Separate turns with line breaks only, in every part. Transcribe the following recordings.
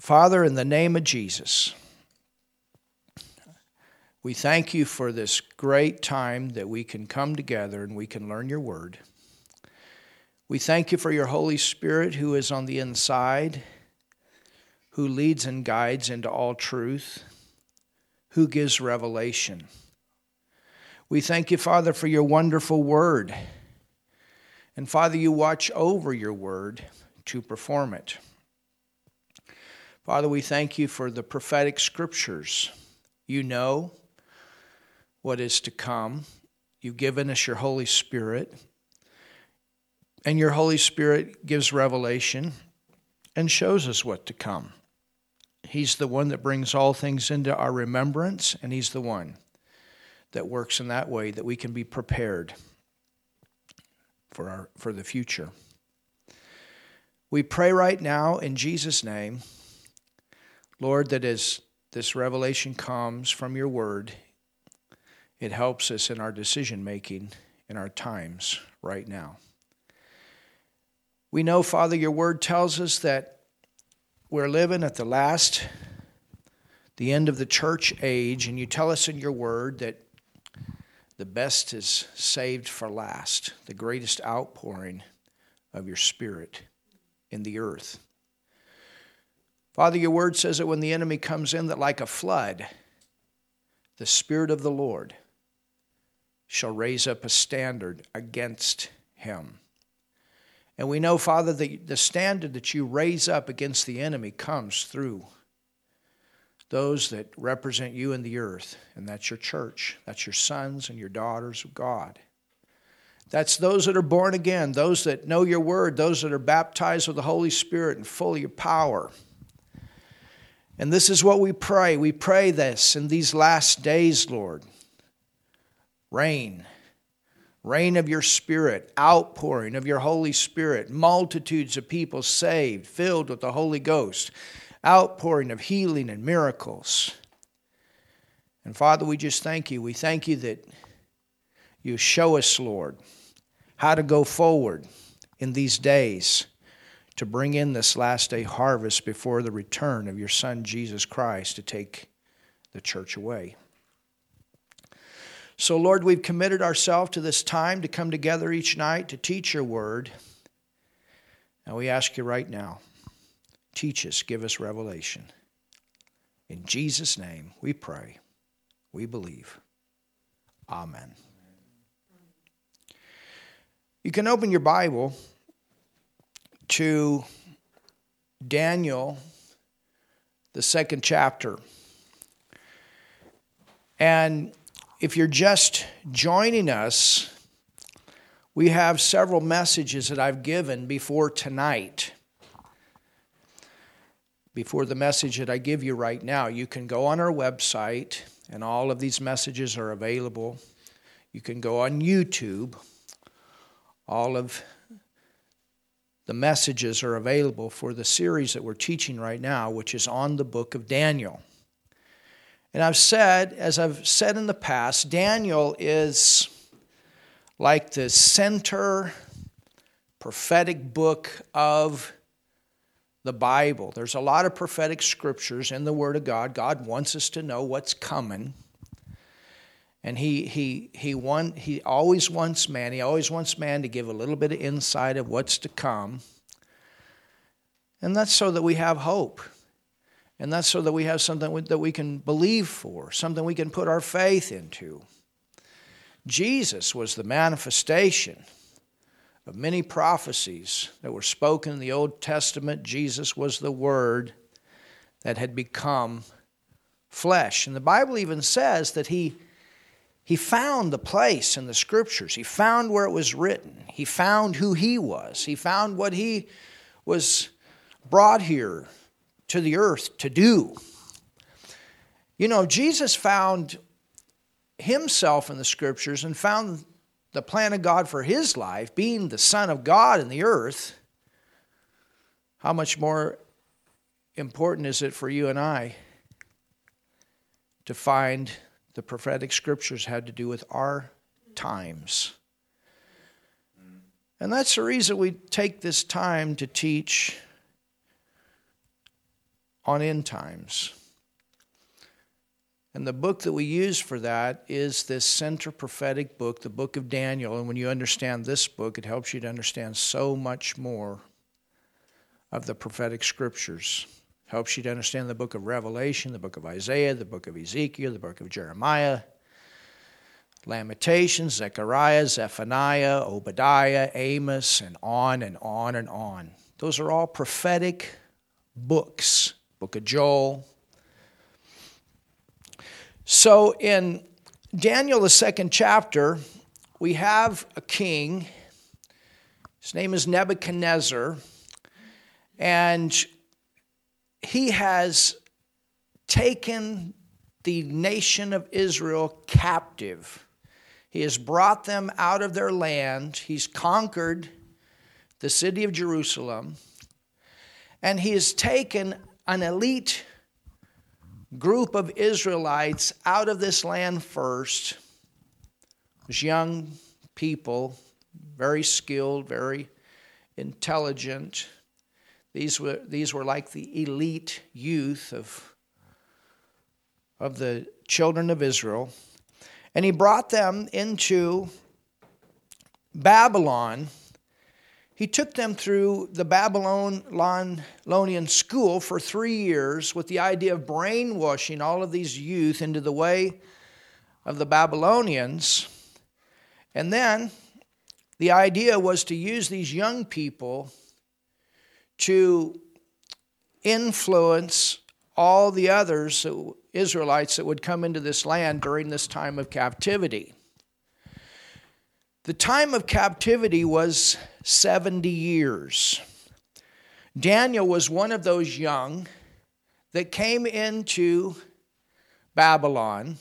Father, in the name of Jesus, we thank you for this great time that we can come together and we can learn your word. We thank you for your Holy Spirit who is on the inside, who leads and guides into all truth, who gives revelation. We thank you, Father, for your wonderful word. And Father, you watch over your word to perform it. Father, we thank you for the prophetic scriptures. You know what is to come. You've given us your Holy Spirit. And your Holy Spirit gives revelation and shows us what to come. He's the one that brings all things into our remembrance, and He's the one that works in that way that we can be prepared for, our, for the future. We pray right now in Jesus' name Lord, that as this revelation comes from your word, it helps us in our decision making in our times right now. We know, Father, your word tells us that we're living at the last, the end of the church age, and you tell us in your word that the best is saved for last, the greatest outpouring of your spirit in the earth. Father, your word says that when the enemy comes in, that like a flood, the Spirit of the Lord shall raise up a standard against him. And we know, Father, that the standard that you raise up against the enemy comes through those that represent you in the earth, and that's your church. That's your sons and your daughters of God. That's those that are born again, those that know your word, those that are baptized with the Holy Spirit and full of your power. And this is what we pray. We pray this in these last days, Lord. Rain, rain of your Spirit, outpouring of your Holy Spirit, multitudes of people saved, filled with the Holy Ghost, outpouring of healing and miracles. And Father, we just thank you. We thank you that you show us, Lord, how to go forward in these days to bring in this last day harvest before the return of your Son, Jesus Christ, to take the church away. So, Lord, we've committed ourselves to this time to come together each night to teach your word. And we ask you right now teach us, give us revelation. In Jesus' name we pray, we believe. Amen. You can open your Bible to Daniel, the second chapter. And if you're just joining us, we have several messages that I've given before tonight. Before the message that I give you right now, you can go on our website, and all of these messages are available. You can go on YouTube. All of the messages are available for the series that we're teaching right now, which is on the book of Daniel. And I've said, as I've said in the past, Daniel is like the center prophetic book of the Bible. There's a lot of prophetic scriptures in the Word of God. God wants us to know what's coming. And he, he, he, want, he always wants man, he always wants man to give a little bit of insight of what's to come. And that's so that we have hope. And that's so that we have something that we can believe for, something we can put our faith into. Jesus was the manifestation of many prophecies that were spoken in the Old Testament. Jesus was the Word that had become flesh. And the Bible even says that he he found the place in the scriptures. He found where it was written. He found who he was. He found what he was brought here to the earth to do. You know, Jesus found himself in the scriptures and found the plan of God for his life, being the Son of God in the earth. How much more important is it for you and I to find the prophetic scriptures had to do with our times. And that's the reason we take this time to teach on end times. And the book that we use for that is this center prophetic book, the book of Daniel. And when you understand this book, it helps you to understand so much more of the prophetic scriptures. Helps you to understand the book of Revelation, the book of Isaiah, the book of Ezekiel, the book of Jeremiah, Lamentations, Zechariah, Zephaniah, Obadiah, Amos, and on and on and on. Those are all prophetic books. Book of Joel, so in Daniel, the second chapter, we have a king. His name is Nebuchadnezzar. And he has taken the nation of Israel captive. He has brought them out of their land. He's conquered the city of Jerusalem. And he has taken an elite group of Israelites out of this land first. It young people, very skilled, very intelligent. These were, these were like the elite youth of, of the children of Israel. And he brought them into Babylon he took them through the Babylonian school for three years with the idea of brainwashing all of these youth into the way of the Babylonians. And then the idea was to use these young people to influence all the others, Israelites, that would come into this land during this time of captivity. The time of captivity was 70 years. Daniel was one of those young that came into Babylon.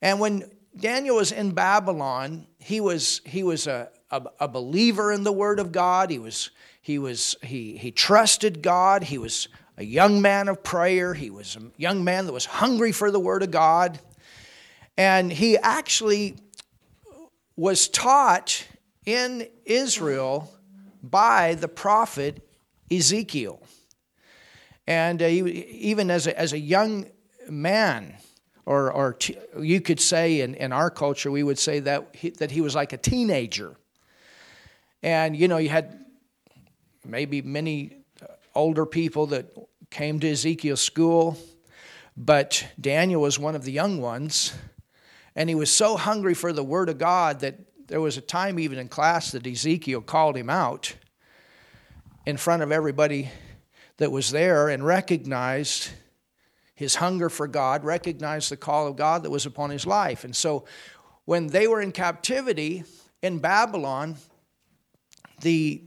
And when Daniel was in Babylon, he was, he was a, a, a believer in the Word of God. He, was, he, was, he, he trusted God. He was a young man of prayer. He was a young man that was hungry for the Word of God. And he actually was taught in Israel by the prophet Ezekiel. And uh, he, even as a, as a young man, or, or t- you could say in, in our culture, we would say that he, that he was like a teenager. And, you know, you had maybe many uh, older people that came to Ezekiel's school, but Daniel was one of the young ones. And he was so hungry for the Word of God that there was a time, even in class, that Ezekiel called him out in front of everybody that was there and recognized his hunger for God, recognized the call of God that was upon his life. And so when they were in captivity in Babylon, the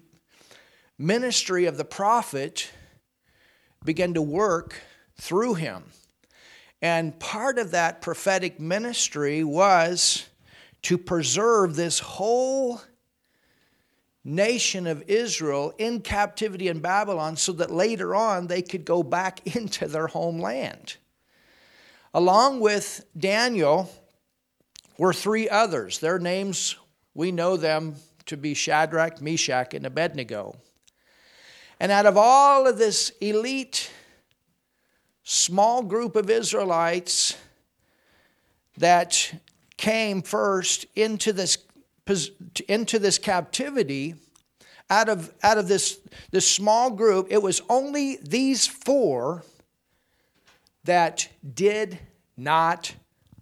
ministry of the prophet began to work through him. And part of that prophetic ministry was to preserve this whole nation of Israel in captivity in Babylon so that later on they could go back into their homeland. Along with Daniel were three others. Their names, we know them to be Shadrach, Meshach, and Abednego. And out of all of this elite small group of Israelites that came first into this, into this captivity, out of, out of this, this small group, it was only these four that did not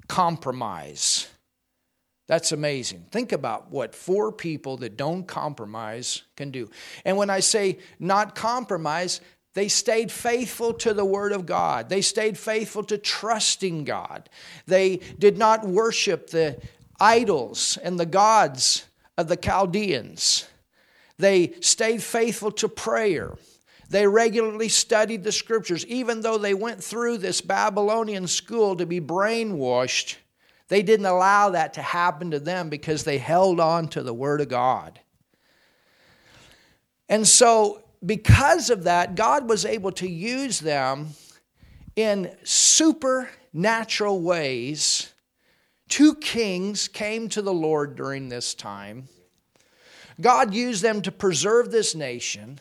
compromise. That's amazing. Think about what four people that don't compromise can do. And when I say not compromise, they stayed faithful to the Word of God. They stayed faithful to trusting God. They did not worship the idols and the gods of the Chaldeans. They stayed faithful to prayer. They regularly studied the scriptures. Even though they went through this Babylonian school to be brainwashed, they didn't allow that to happen to them because they held on to the Word of God. And so because of that, God was able to use them in supernatural ways. Two kings came to the Lord during this time. God used them to preserve this nation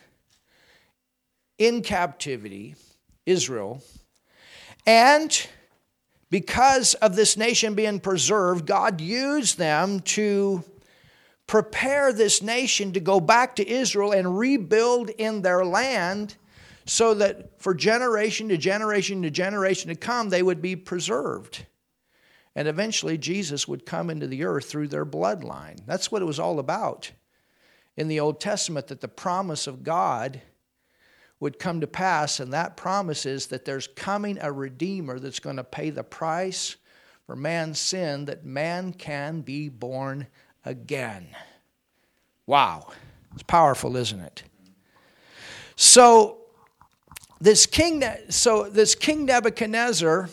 in captivity. Israel. And because of this nation being preserved, God used them to prepare this nation to go back to Israel and rebuild in their land so that for generation to generation to generation to come, they would be preserved. And eventually, Jesus would come into the earth through their bloodline. That's what it was all about in the Old Testament that the promise of God would come to pass, and that promise is that there's coming a Redeemer that's going to pay the price for man's sin, that man can be born again. Wow. It's powerful, isn't it? So, this king, so this King Nebuchadnezzar,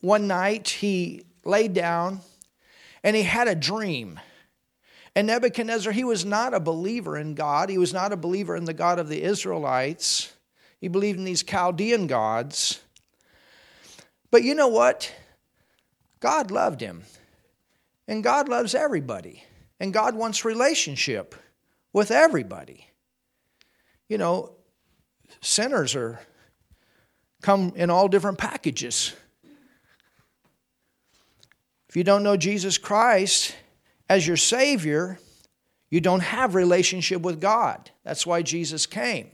one night he laid down and he had a dream. And Nebuchadnezzar, he was not a believer in God. He was not a believer in the God of the Israelites. He believed in these Chaldean gods. But you know what? God loved him. And God loves everybody. And God wants relationship with everybody. You know, sinners are come in all different packages. If you don't know Jesus Christ as your Savior, you don't have relationship with God. That's why Jesus came.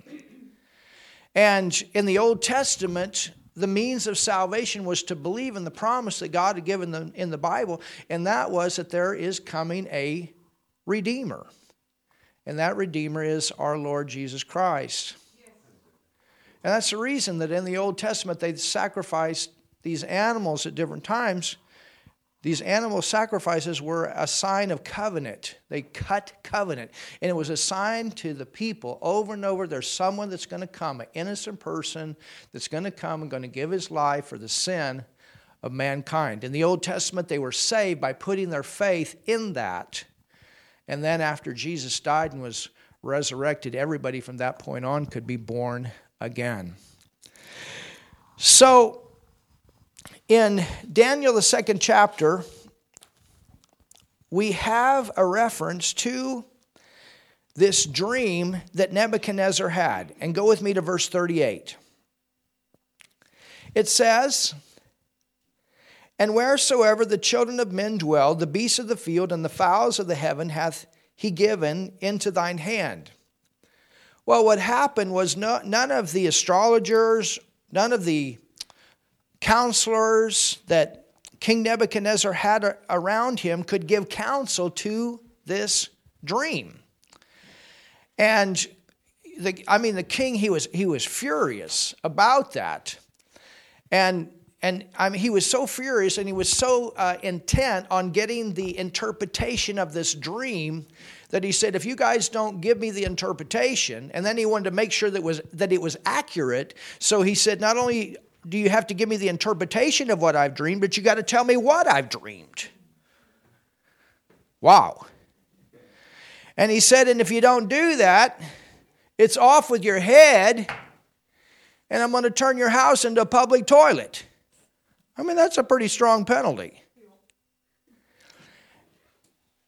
And in the Old Testament, the means of salvation was to believe in the promise that God had given them in the Bible, and that was that there is coming a Redeemer. And that Redeemer is our Lord Jesus Christ. And that's the reason that in the Old Testament they sacrificed these animals at different times these animal sacrifices were a sign of covenant. They cut covenant. And it was a sign to the people over and over there's someone that's going to come, an innocent person that's going to come and going to give his life for the sin of mankind. In the Old Testament, they were saved by putting their faith in that. And then after Jesus died and was resurrected, everybody from that point on could be born again. So, in Daniel, the second chapter, we have a reference to this dream that Nebuchadnezzar had. And go with me to verse 38. It says, And wheresoever the children of men dwell, the beasts of the field and the fowls of the heaven hath he given into thine hand. Well, what happened was no, none of the astrologers, none of the counselors that King Nebuchadnezzar had around him could give counsel to this dream. And the, I mean, the king, he was, he was furious about that. And, and I mean, he was so furious and he was so uh, intent on getting the interpretation of this dream that he said, if you guys don't give me the interpretation, and then he wanted to make sure that, was, that it was accurate. So he said, not only do you have to give me the interpretation of what I've dreamed, but you got to tell me what I've dreamed. Wow. And he said, and if you don't do that, it's off with your head, and I'm going to turn your house into a public toilet. I mean, that's a pretty strong penalty.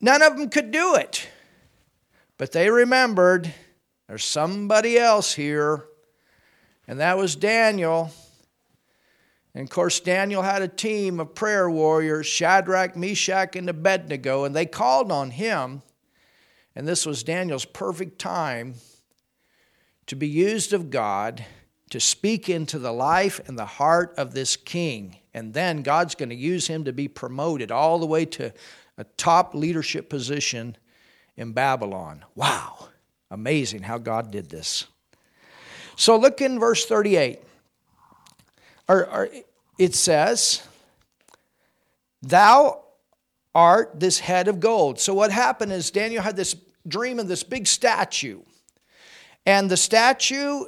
None of them could do it. But they remembered there's somebody else here, and that was Daniel. And of course, Daniel had a team of prayer warriors Shadrach, Meshach, and Abednego, and they called on him. And this was Daniel's perfect time to be used of God to speak into the life and the heart of this king. And then God's going to use him to be promoted all the way to a top leadership position in Babylon. Wow, amazing how God did this. So look in verse 38 or, or it says, Thou art this head of gold. So what happened is Daniel had this dream of this big statue. And the statue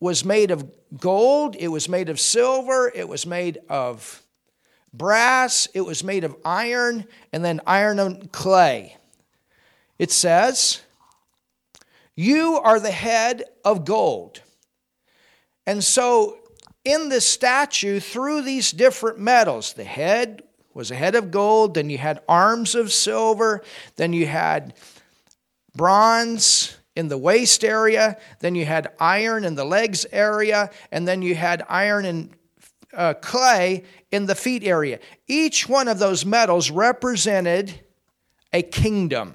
was made of gold, it was made of silver, it was made of brass, it was made of iron, and then iron and clay. It says, You are the head of gold. And so in this statue through these different metals. The head was a head of gold, then you had arms of silver, then you had bronze, in the waist area, then you had iron in the legs area, and then you had iron and uh, clay in the feet area. Each one of those metals represented a kingdom.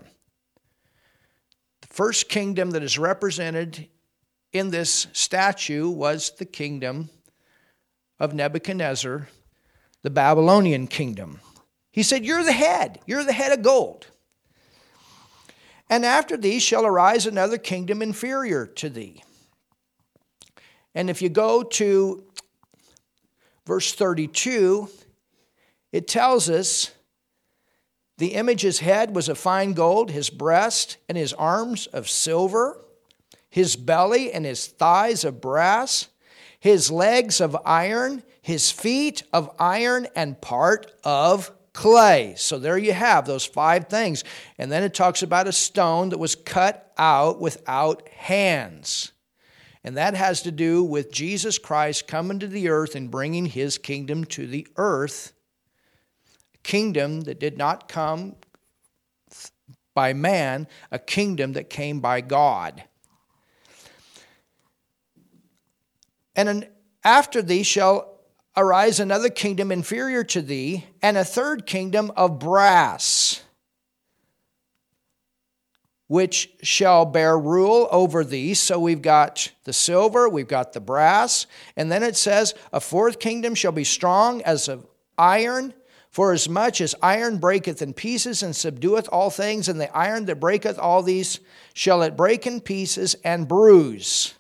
The first kingdom that is represented in this statue was the kingdom of Nebuchadnezzar, the Babylonian kingdom. He said, You're the head, you're the head of gold. And after thee shall arise another kingdom inferior to thee. And if you go to verse 32, it tells us the image's head was of fine gold, his breast and his arms of silver, his belly and his thighs of brass, his legs of iron, his feet of iron, and part of clay. So there you have those five things. And then it talks about a stone that was cut out without hands. And that has to do with Jesus Christ coming to the earth and bringing his kingdom to the earth. A kingdom that did not come by man, a kingdom that came by God. And after thee shall arise another kingdom inferior to thee, and a third kingdom of brass, which shall bear rule over thee. So we've got the silver, we've got the brass, and then it says, A fourth kingdom shall be strong as of iron. For as much as iron breaketh in pieces and subdueth all things, and the iron that breaketh all these shall it break in pieces and bruise.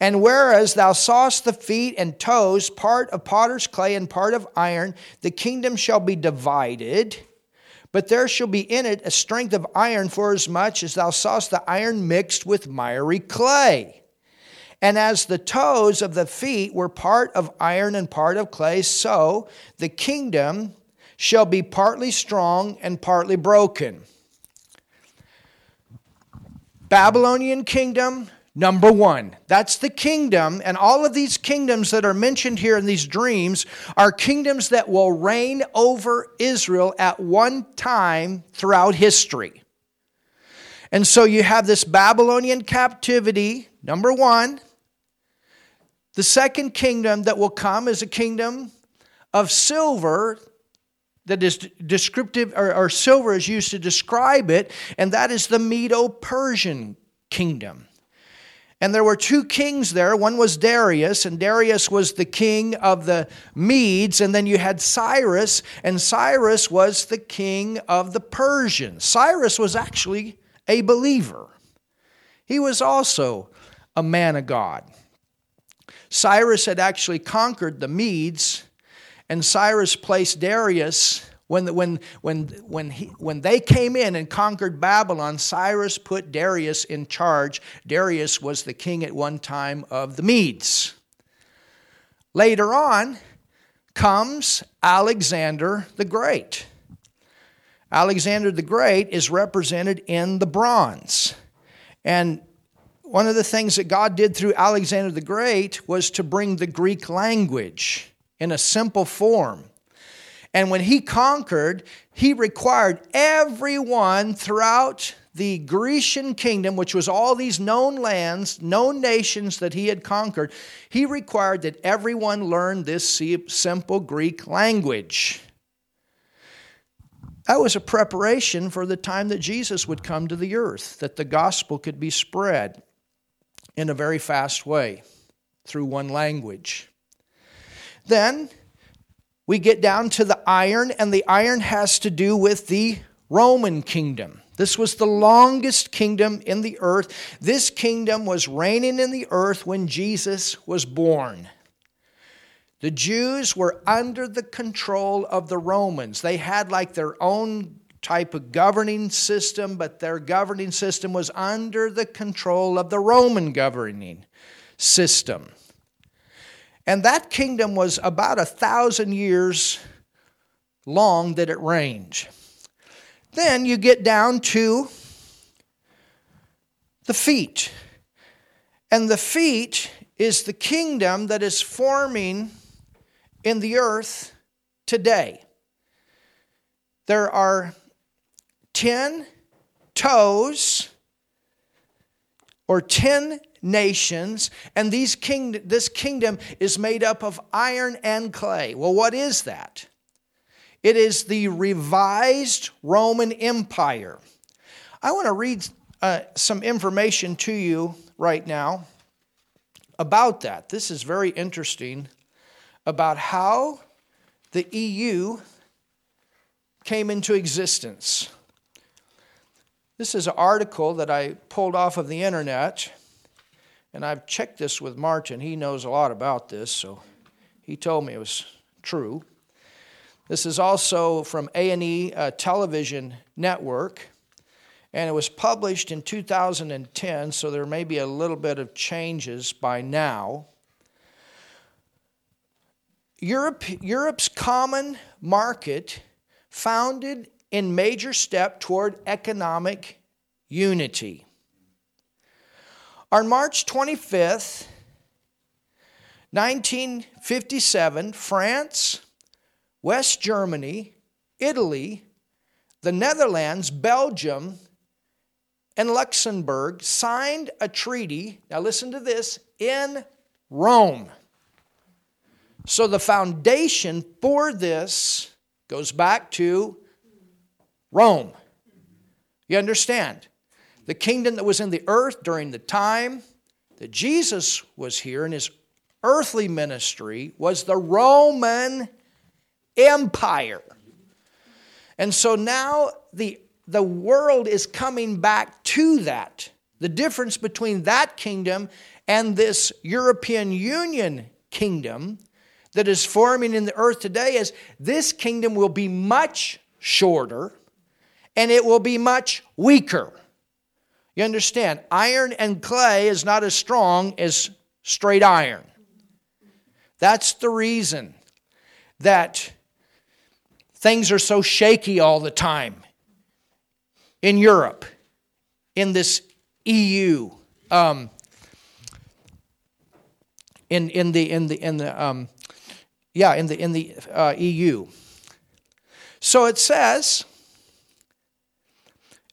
And whereas thou sawest the feet and toes, part of potter's clay and part of iron, the kingdom shall be divided. But there shall be in it a strength of iron, for as much as thou sawest the iron mixed with miry clay. And as the toes of the feet were part of iron and part of clay, so the kingdom shall be partly strong and partly broken. Babylonian kingdom, Number one, that's the kingdom, and all of these kingdoms that are mentioned here in these dreams are kingdoms that will reign over Israel at one time throughout history. And so you have this Babylonian captivity, number one. The second kingdom that will come is a kingdom of silver that is descriptive, or, or silver is used to describe it, and that is the Medo Persian kingdom. And there were two kings there. One was Darius, and Darius was the king of the Medes. And then you had Cyrus, and Cyrus was the king of the Persians. Cyrus was actually a believer, he was also a man of God. Cyrus had actually conquered the Medes, and Cyrus placed Darius when, when, when, when, he, when they came in and conquered Babylon, Cyrus put Darius in charge. Darius was the king at one time of the Medes. Later on comes Alexander the Great. Alexander the Great is represented in the bronze. And one of the things that God did through Alexander the Great was to bring the Greek language in a simple form. And when he conquered, he required everyone throughout the Grecian kingdom, which was all these known lands, known nations that he had conquered, he required that everyone learn this simple Greek language. That was a preparation for the time that Jesus would come to the earth, that the gospel could be spread in a very fast way through one language. Then we get down to the iron, and the iron has to do with the Roman kingdom. This was the longest kingdom in the earth. This kingdom was reigning in the earth when Jesus was born. The Jews were under the control of the Romans. They had like their own type of governing system, but their governing system was under the control of the Roman governing system. And that kingdom was about a thousand years long that it reigned. Then you get down to the feet. And the feet is the kingdom that is forming in the earth today. There are 10 toes, or 10 nations, and these king, this kingdom is made up of iron and clay. Well, what is that? It is the revised Roman Empire. I want to read uh, some information to you right now about that. This is very interesting about how the EU came into existence. This is an article that I pulled off of the internet, and I've checked this with Martin. He knows a lot about this, so he told me it was true. This is also from A&E uh, Television Network, and it was published in 2010, so there may be a little bit of changes by now. Europe, Europe's common market founded in major step toward economic unity. On March 25th, 1957, France, West Germany, Italy, the Netherlands, Belgium, and Luxembourg signed a treaty, now listen to this, in Rome. So the foundation for this goes back to Rome. You understand? The kingdom that was in the earth during the time that Jesus was here in his earthly ministry was the Roman Empire. And so now the, the world is coming back to that. The difference between that kingdom and this European Union kingdom that is forming in the earth today is this kingdom will be much shorter and it will be much weaker. You understand? Iron and clay is not as strong as straight iron. That's the reason that things are so shaky all the time in Europe, in this EU, um, in, in the, in the, in the um, yeah, in the, in the uh, EU. So it says,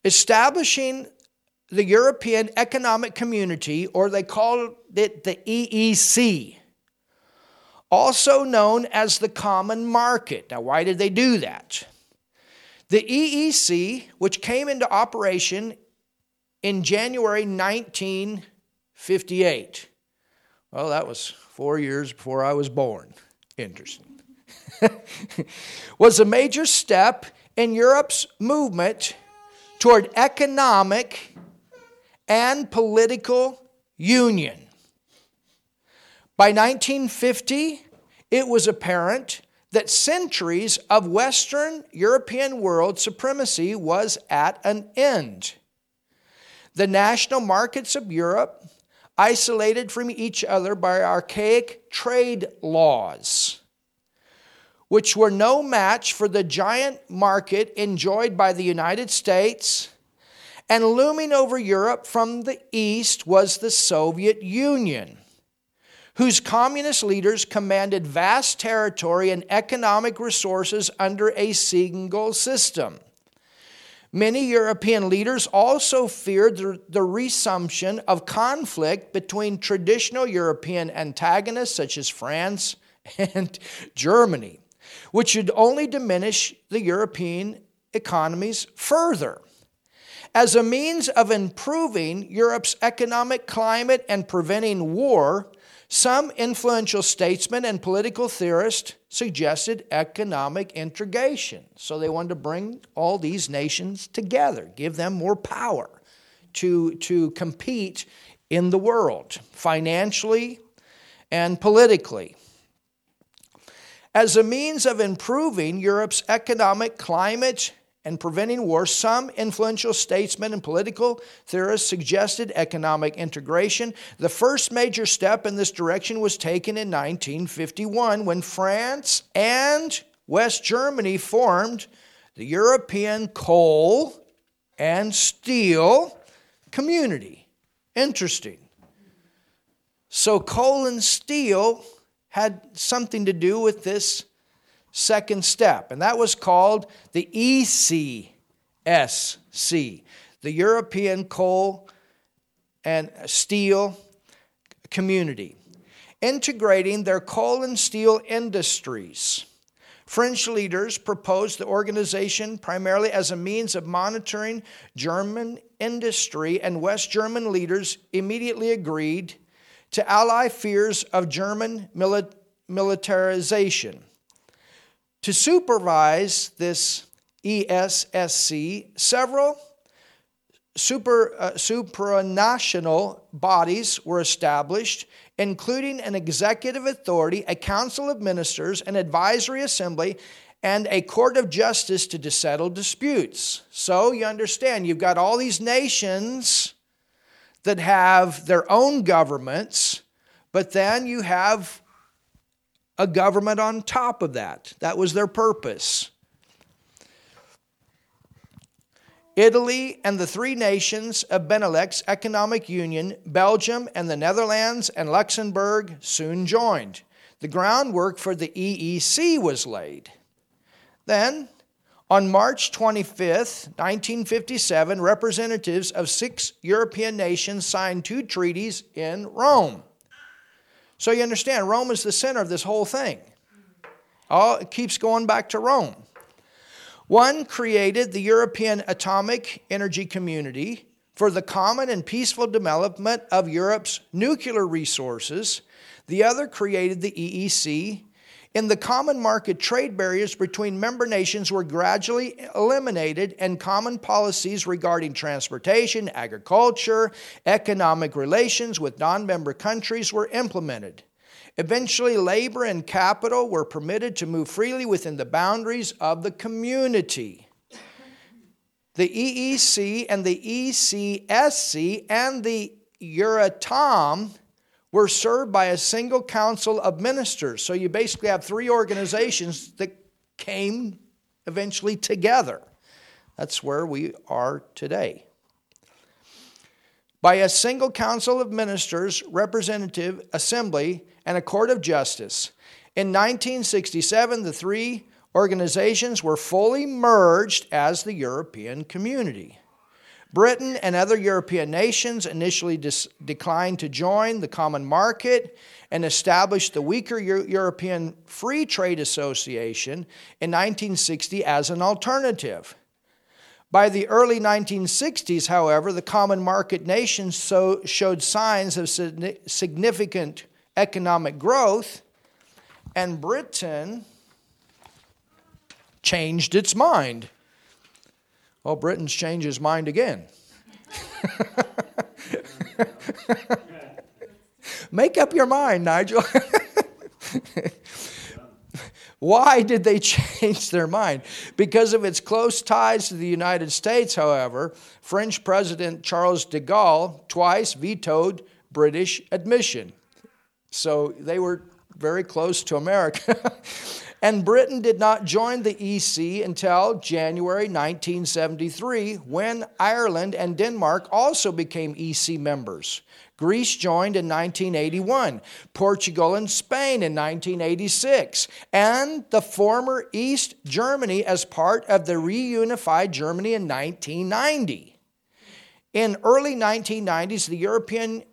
establishing the European Economic Community, or they call it the EEC, also known as the Common Market. Now, why did they do that? The EEC, which came into operation in January 1958, well, that was four years before I was born. Interesting. was a major step in Europe's movement toward economic and political union. By 1950, it was apparent that centuries of Western European world supremacy was at an end. The national markets of Europe, isolated from each other by archaic trade laws, which were no match for the giant market enjoyed by the United States. And looming over Europe from the east was the Soviet Union, whose communist leaders commanded vast territory and economic resources under a single system. Many European leaders also feared the, resumption of conflict between traditional European antagonists such as France and Germany which would only diminish the European economies further. As a means of improving Europe's economic climate and preventing war, some influential statesmen and political theorists suggested economic integration. So they wanted to bring all these nations together, give them more power to, to compete in the world, financially and politically. As a means of improving Europe's economic climate and preventing war, some influential statesmen and political theorists suggested economic integration. The first major step in this direction was taken in 1951 when France and West Germany formed the European Coal and Steel Community. Interesting. So, coal and steel had something to do with this second step, and that was called the ECSC, the European Coal and steel community, integrating their coal and steel industries. French leaders proposed the organization primarily as a means of monitoring German industry, and West German leaders immediately agreed to ally fears of German militarization. To supervise this ESSC, several super, uh, supranational bodies were established, including an executive authority, a council of ministers, an advisory assembly, and a court of justice to settle disputes. So you understand, you've got all these nations that have their own governments, but then you have a government on top of that. That was their purpose. Italy and the three nations of Benelux Economic Union, Belgium and the Netherlands and Luxembourg soon joined. The groundwork for the EEC was laid. Then, on March 25, 1957, representatives of six European nations signed two treaties in Rome. So you understand, Rome is the center of this whole thing. All, it keeps going back to Rome. One created the European Atomic Energy Community for the common and peaceful development of Europe's nuclear resources. The other created the EEC. In the common market, trade barriers between member nations were gradually eliminated, and common policies regarding transportation, agriculture, economic relations with non member countries were implemented. Eventually, labor and capital were permitted to move freely within the boundaries of the community. The EEC and the ECSC and the Euratom were served by a single council of ministers. So you basically have three organizations that came eventually together. That's where we are today by a single council of ministers, representative assembly, and a court of justice. In 1967, the three organizations were fully merged as the European community. Britain and other European nations initially dis- declined to join the common market and established the weaker Euro- European Free Trade Association in 1960 as an alternative. By the early 1960s, however, the common market nations so showed signs of significant economic growth, and Britain changed its mind. Well, Britain's changed his mind again. Make up your mind, Nigel. Why did they change their mind? Because of its close ties to the United States, however, French President Charles de Gaulle twice vetoed British admission. So they were very close to America. and Britain did not join the EC until January 1973, when Ireland and Denmark also became EC members. Greece joined in 1981, Portugal and Spain in 1986, and the former East Germany as part of the reunified Germany in 1990. In early 1990s, the European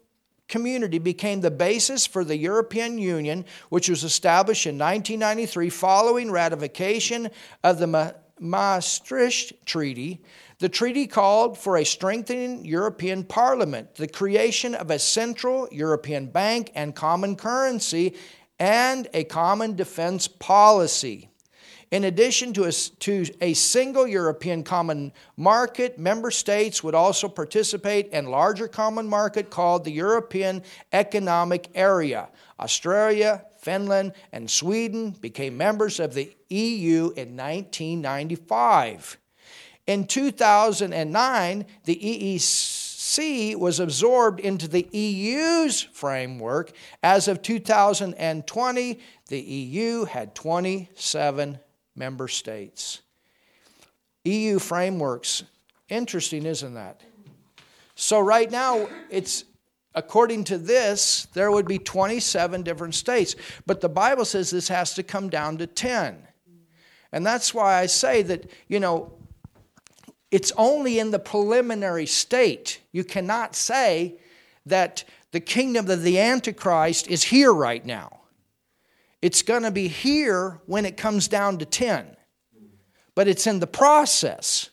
community became the basis for the European Union, which was established in 1993 following ratification of the Maastricht Treaty the treaty called for a strengthening European Parliament, the creation of a central European bank and common currency, and a common defense policy. In addition to a, to a single European common market, member states would also participate in larger common market called the European Economic Area. Australia, Finland, and Sweden became members of the EU in 1995. In 2009, the EEC was absorbed into the EU's framework. As of 2020, the EU had 27 member states. EU frameworks, interesting, isn't that? So, right now, it's according to this, there would be 27 different states. But the Bible says this has to come down to 10. And that's why I say that, you know, it's only in the preliminary state. You cannot say that the kingdom of the Antichrist is here right now. It's going to be here when it comes down to 10, but it's in the process.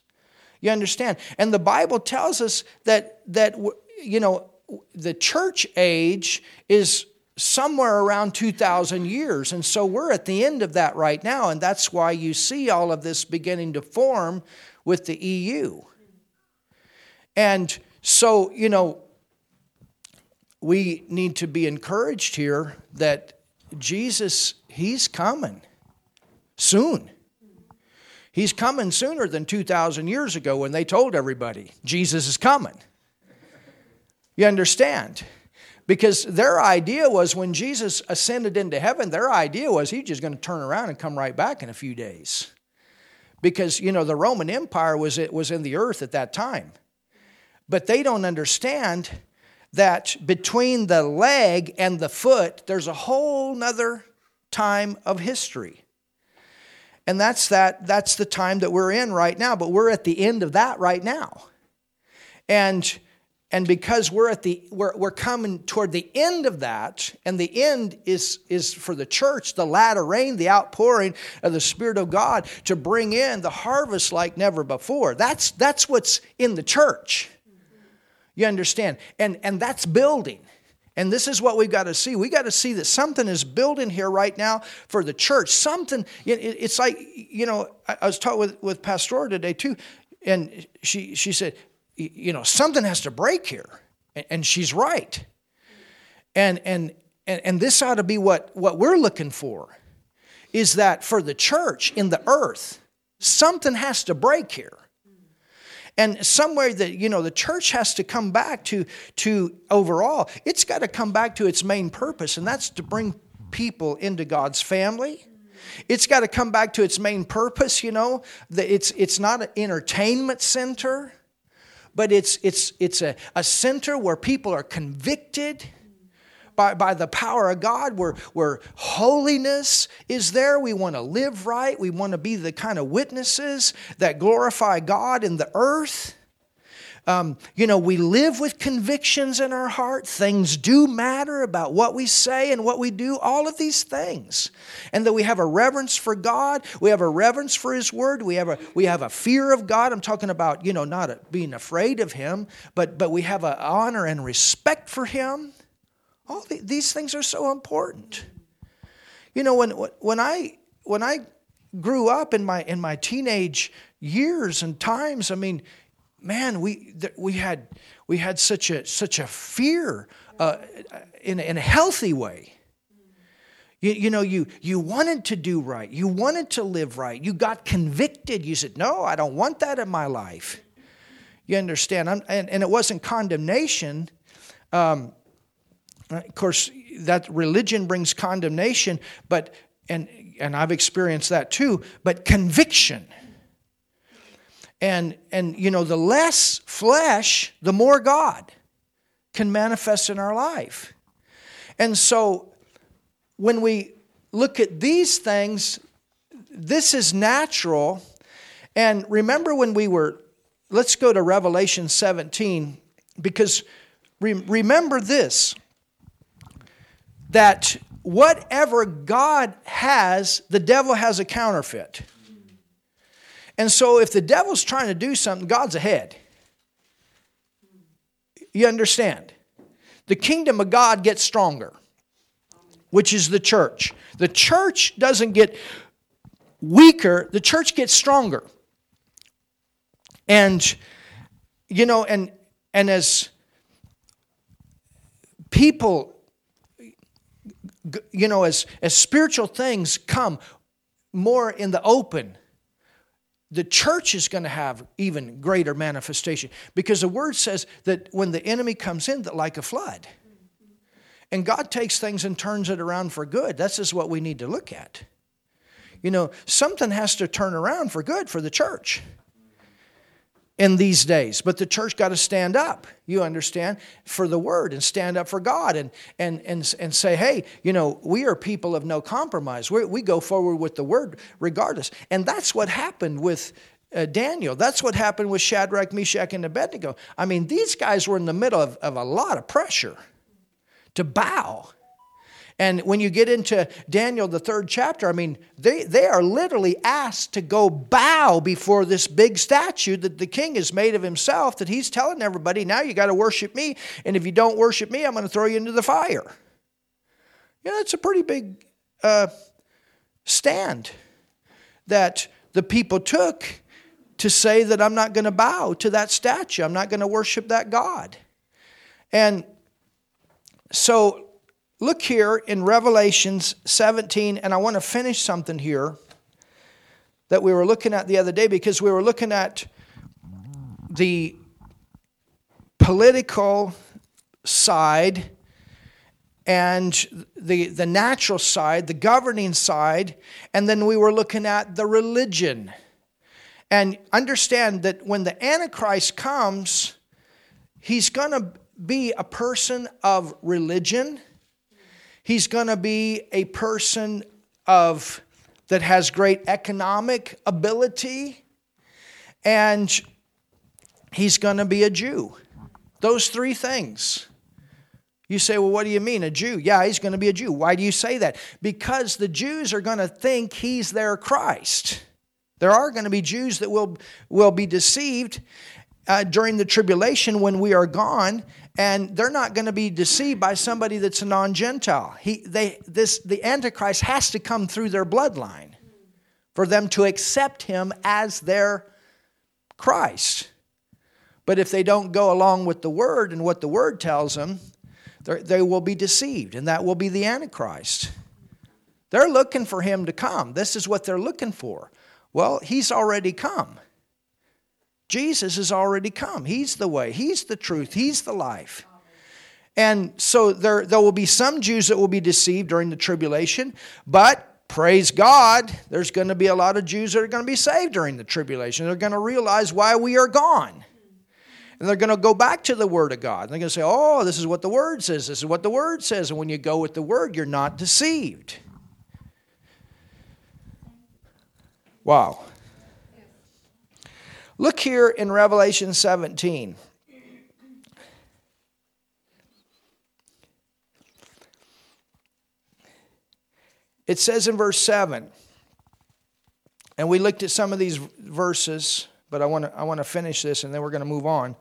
You understand? And the Bible tells us that, that you know, the church age is somewhere around 2,000 years. And so we're at the end of that right now. And that's why you see all of this beginning to form with the EU. And so, you know, we need to be encouraged here that Jesus, He's coming soon. He's coming sooner than 2,000 years ago when they told everybody Jesus is coming. You understand? Because their idea was when Jesus ascended into heaven, their idea was he's just going to turn around and come right back in a few days. Because, you know, the Roman Empire was, it was in the earth at that time. But they don't understand that between the leg and the foot, there's a whole nother time of history. And that's that that's the time that we're in right now, but we're at the end of that right now. And and because we're at the we're, we're coming toward the end of that and the end is is for the church the latter rain the outpouring of the spirit of god to bring in the harvest like never before that's that's what's in the church you understand and and that's building and this is what we've got to see. We got to see that something is building here right now for the church. Something, it's like, you know, I was talking with, with Pastor today too, and she, she said, you know, something has to break here. And she's right. And, and, and, and this ought to be what, what we're looking for is that for the church in the earth, something has to break here. And somewhere that, you know, the church has to come back to, to overall, it's got to come back to its main purpose, and that's to bring people into God's family. It's got to come back to its main purpose, you know. It's, it's not an entertainment center but it's, it's, it's a, a center where people are convicted by, by the power of God, where, where holiness is there. We want to live right. We want to be the kind of witnesses that glorify God in the earth. Um, you know, we live with convictions in our heart. Things do matter about what we say and what we do, all of these things. And that we have a reverence for God, we have a reverence for His Word, we have a, we have a fear of God. I'm talking about, you know, not being afraid of Him, but, but we have an honor and respect for Him. All the, these things are so important. You know, when, when, I, when I grew up in my, in my teenage years and times, I mean, man, we, we, had, we had such a, such a fear uh, in, in a healthy way. You, you, know, you, you wanted to do right. You wanted to live right. You got convicted. You said, No, I don't want that in my life. You understand? And, and it wasn't condemnation. Um, of course, that religion brings condemnation, but, and, and I've experienced that too, but conviction and, and, you know, the less flesh, the more God can manifest in our life. And so when we look at these things, this is natural. And remember when we were, let's go to Revelation 17, because re- remember this that whatever God has, the devil has a counterfeit. And so if the devil's trying to do something, God's ahead. You understand? The kingdom of God gets stronger, which is the church. The church doesn't get weaker, the church gets stronger. And you know, and and as people you know, as, as spiritual things come more in the open, the church is going to have even greater manifestation. Because the word says that when the enemy comes in that like a flood. And god takes things and turns it around for good. This is what we need to look at. You know something has to turn around for good for the church in these days. But the church got to stand up, you understand, for the word and stand up for God and, and, and, and say, hey, you know, we are people of no compromise. we we go forward with the word regardless. And that's what happened with uh, Daniel. That's what happened with Shadrach, Meshach, and Abednego. I mean, these guys were in the middle of, of a lot of pressure to bow. And when you get into Daniel, the third chapter, I mean, they, they are literally asked to go bow before this big statue that the king has made of himself, that he's telling everybody, now you got to worship me. And if you don't worship me, I'm going to throw you into the fire. You know, it's a pretty big uh, stand that the people took to say that I'm not going to bow to that statue, I'm not going to worship that God. And so look here in Revelations 17, and I want to finish something here that we were looking at the other day because we were looking at the political side and the, the natural side, the governing side, and then we were looking at the religion. And understand that when the Antichrist comes, he's going to be a person of religion. He's going to be a person of that has great economic ability and he's going to be a Jew. Those three things. You say, well, what do you mean, a Jew? Yeah, he's going to be a Jew. Why do you say that? Because the Jews are going to think he's their Christ. There are going to be Jews that will, will be deceived uh, during the tribulation when we are gone, and they're not going to be deceived by somebody that's a non-Gentile. He, they, this, the Antichrist has to come through their bloodline for them to accept him as their Christ. But if they don't go along with the word and what the word tells them, they will be deceived, and that will be the Antichrist. They're looking for him to come. This is what they're looking for. Well, he's already come. Jesus has already come. He's the way, He's the truth, He's the life. And so there, there will be some Jews that will be deceived during the tribulation, but praise God, there's going to be a lot of Jews that are going to be saved during the tribulation. They're going to realize why we are gone. And they're going to go back to the Word of God. And they're going to say, oh, this is what the Word says. This is what the Word says. And when you go with the Word, you're not deceived. Wow. Look here in Revelation 17. It says in verse 7, and we looked at some of these verses but I want to I want to finish this and then we're going to move on.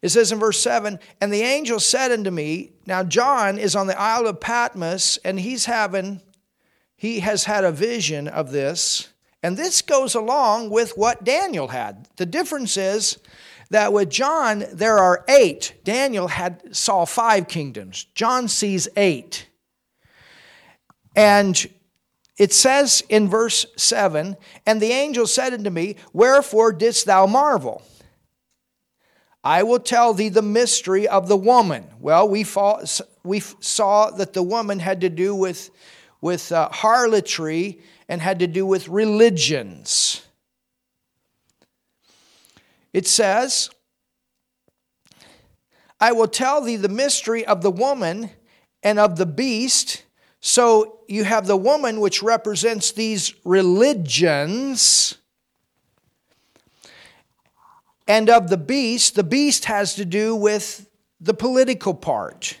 It says in verse 7, and the angel said unto me, now John is on the Isle of Patmos and he's having he has had a vision of this, and this goes along with what Daniel had. The difference is that with John there are 8. Daniel had saw 5 kingdoms. John sees 8. And it says in verse 7 And the angel said unto me, Wherefore didst thou marvel? I will tell thee the mystery of the woman. Well, we, we saw that the woman had to do with, with uh, harlotry and had to do with religions. It says, I will tell thee the mystery of the woman and of the beast so you have the woman, which represents these religions, and of the beast, the beast has to do with the political part.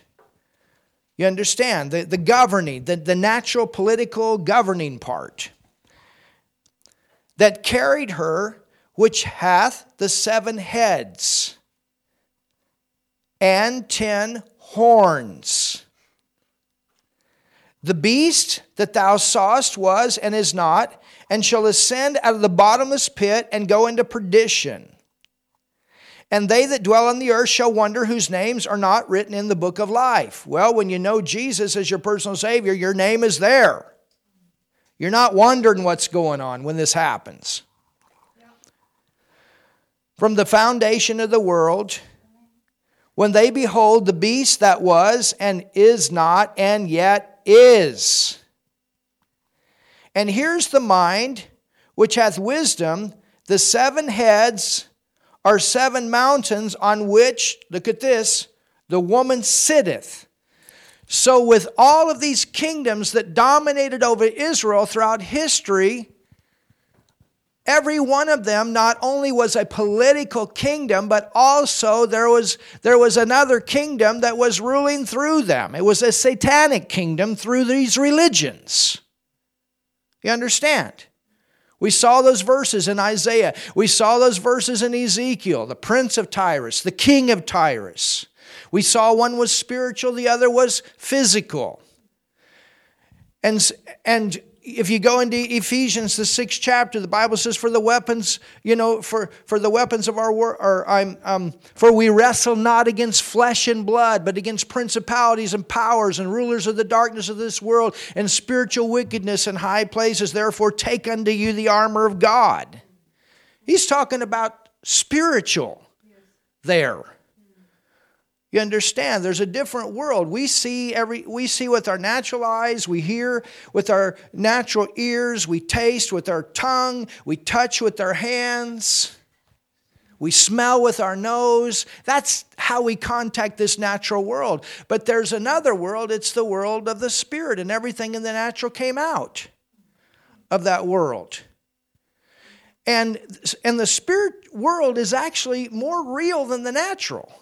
You understand? The, the governing, the, the natural political governing part. That carried her, which hath the seven heads and ten horns. The beast that thou sawest was and is not, and shall ascend out of the bottomless pit and go into perdition. And they that dwell on the earth shall wonder whose names are not written in the book of life. Well, when you know Jesus as your personal Savior, your name is there. You're not wondering what's going on when this happens. From the foundation of the world, when they behold the beast that was and is not and yet is. And here's the mind which hath wisdom. The seven heads are seven mountains on which, look at this, the woman sitteth. So, with all of these kingdoms that dominated over Israel throughout history, every one of them not only was a political kingdom, but also there was, there was another kingdom that was ruling through them. It was a satanic kingdom through these religions. You understand? We saw those verses in Isaiah. We saw those verses in Ezekiel, the prince of Tyrus, the king of Tyrus. We saw one was spiritual, the other was physical. And, and if you go into Ephesians, the sixth chapter, the Bible says, "For the weapons, you know, for for the weapons of our war, or I'm, um, for we wrestle not against flesh and blood, but against principalities and powers and rulers of the darkness of this world and spiritual wickedness in high places. Therefore, take unto you the armor of God." He's talking about spiritual there. You understand? There's a different world. We see every we see with our natural eyes, we hear with our natural ears, we taste with our tongue, we touch with our hands, we smell with our nose. That's how we contact this natural world. But there's another world, it's the world of the spirit, and everything in the natural came out of that world. And, and the spirit world is actually more real than the natural.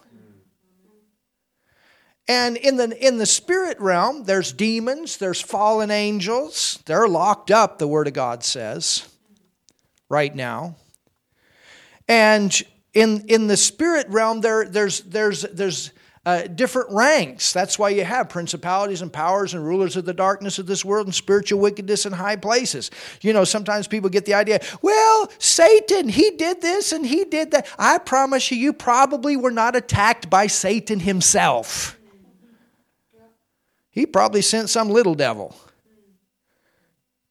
And in the, in the spirit realm, there's demons, there's fallen angels. They're locked up, the Word of God says, right now. And in, in the spirit realm, there, there's, there's, there's uh, different ranks. That's why you have principalities and powers and rulers of the darkness of this world and spiritual wickedness in high places. You know, sometimes people get the idea, well, Satan, he did this and he did that. I promise you, you probably were not attacked by Satan himself. He probably sent some little devil.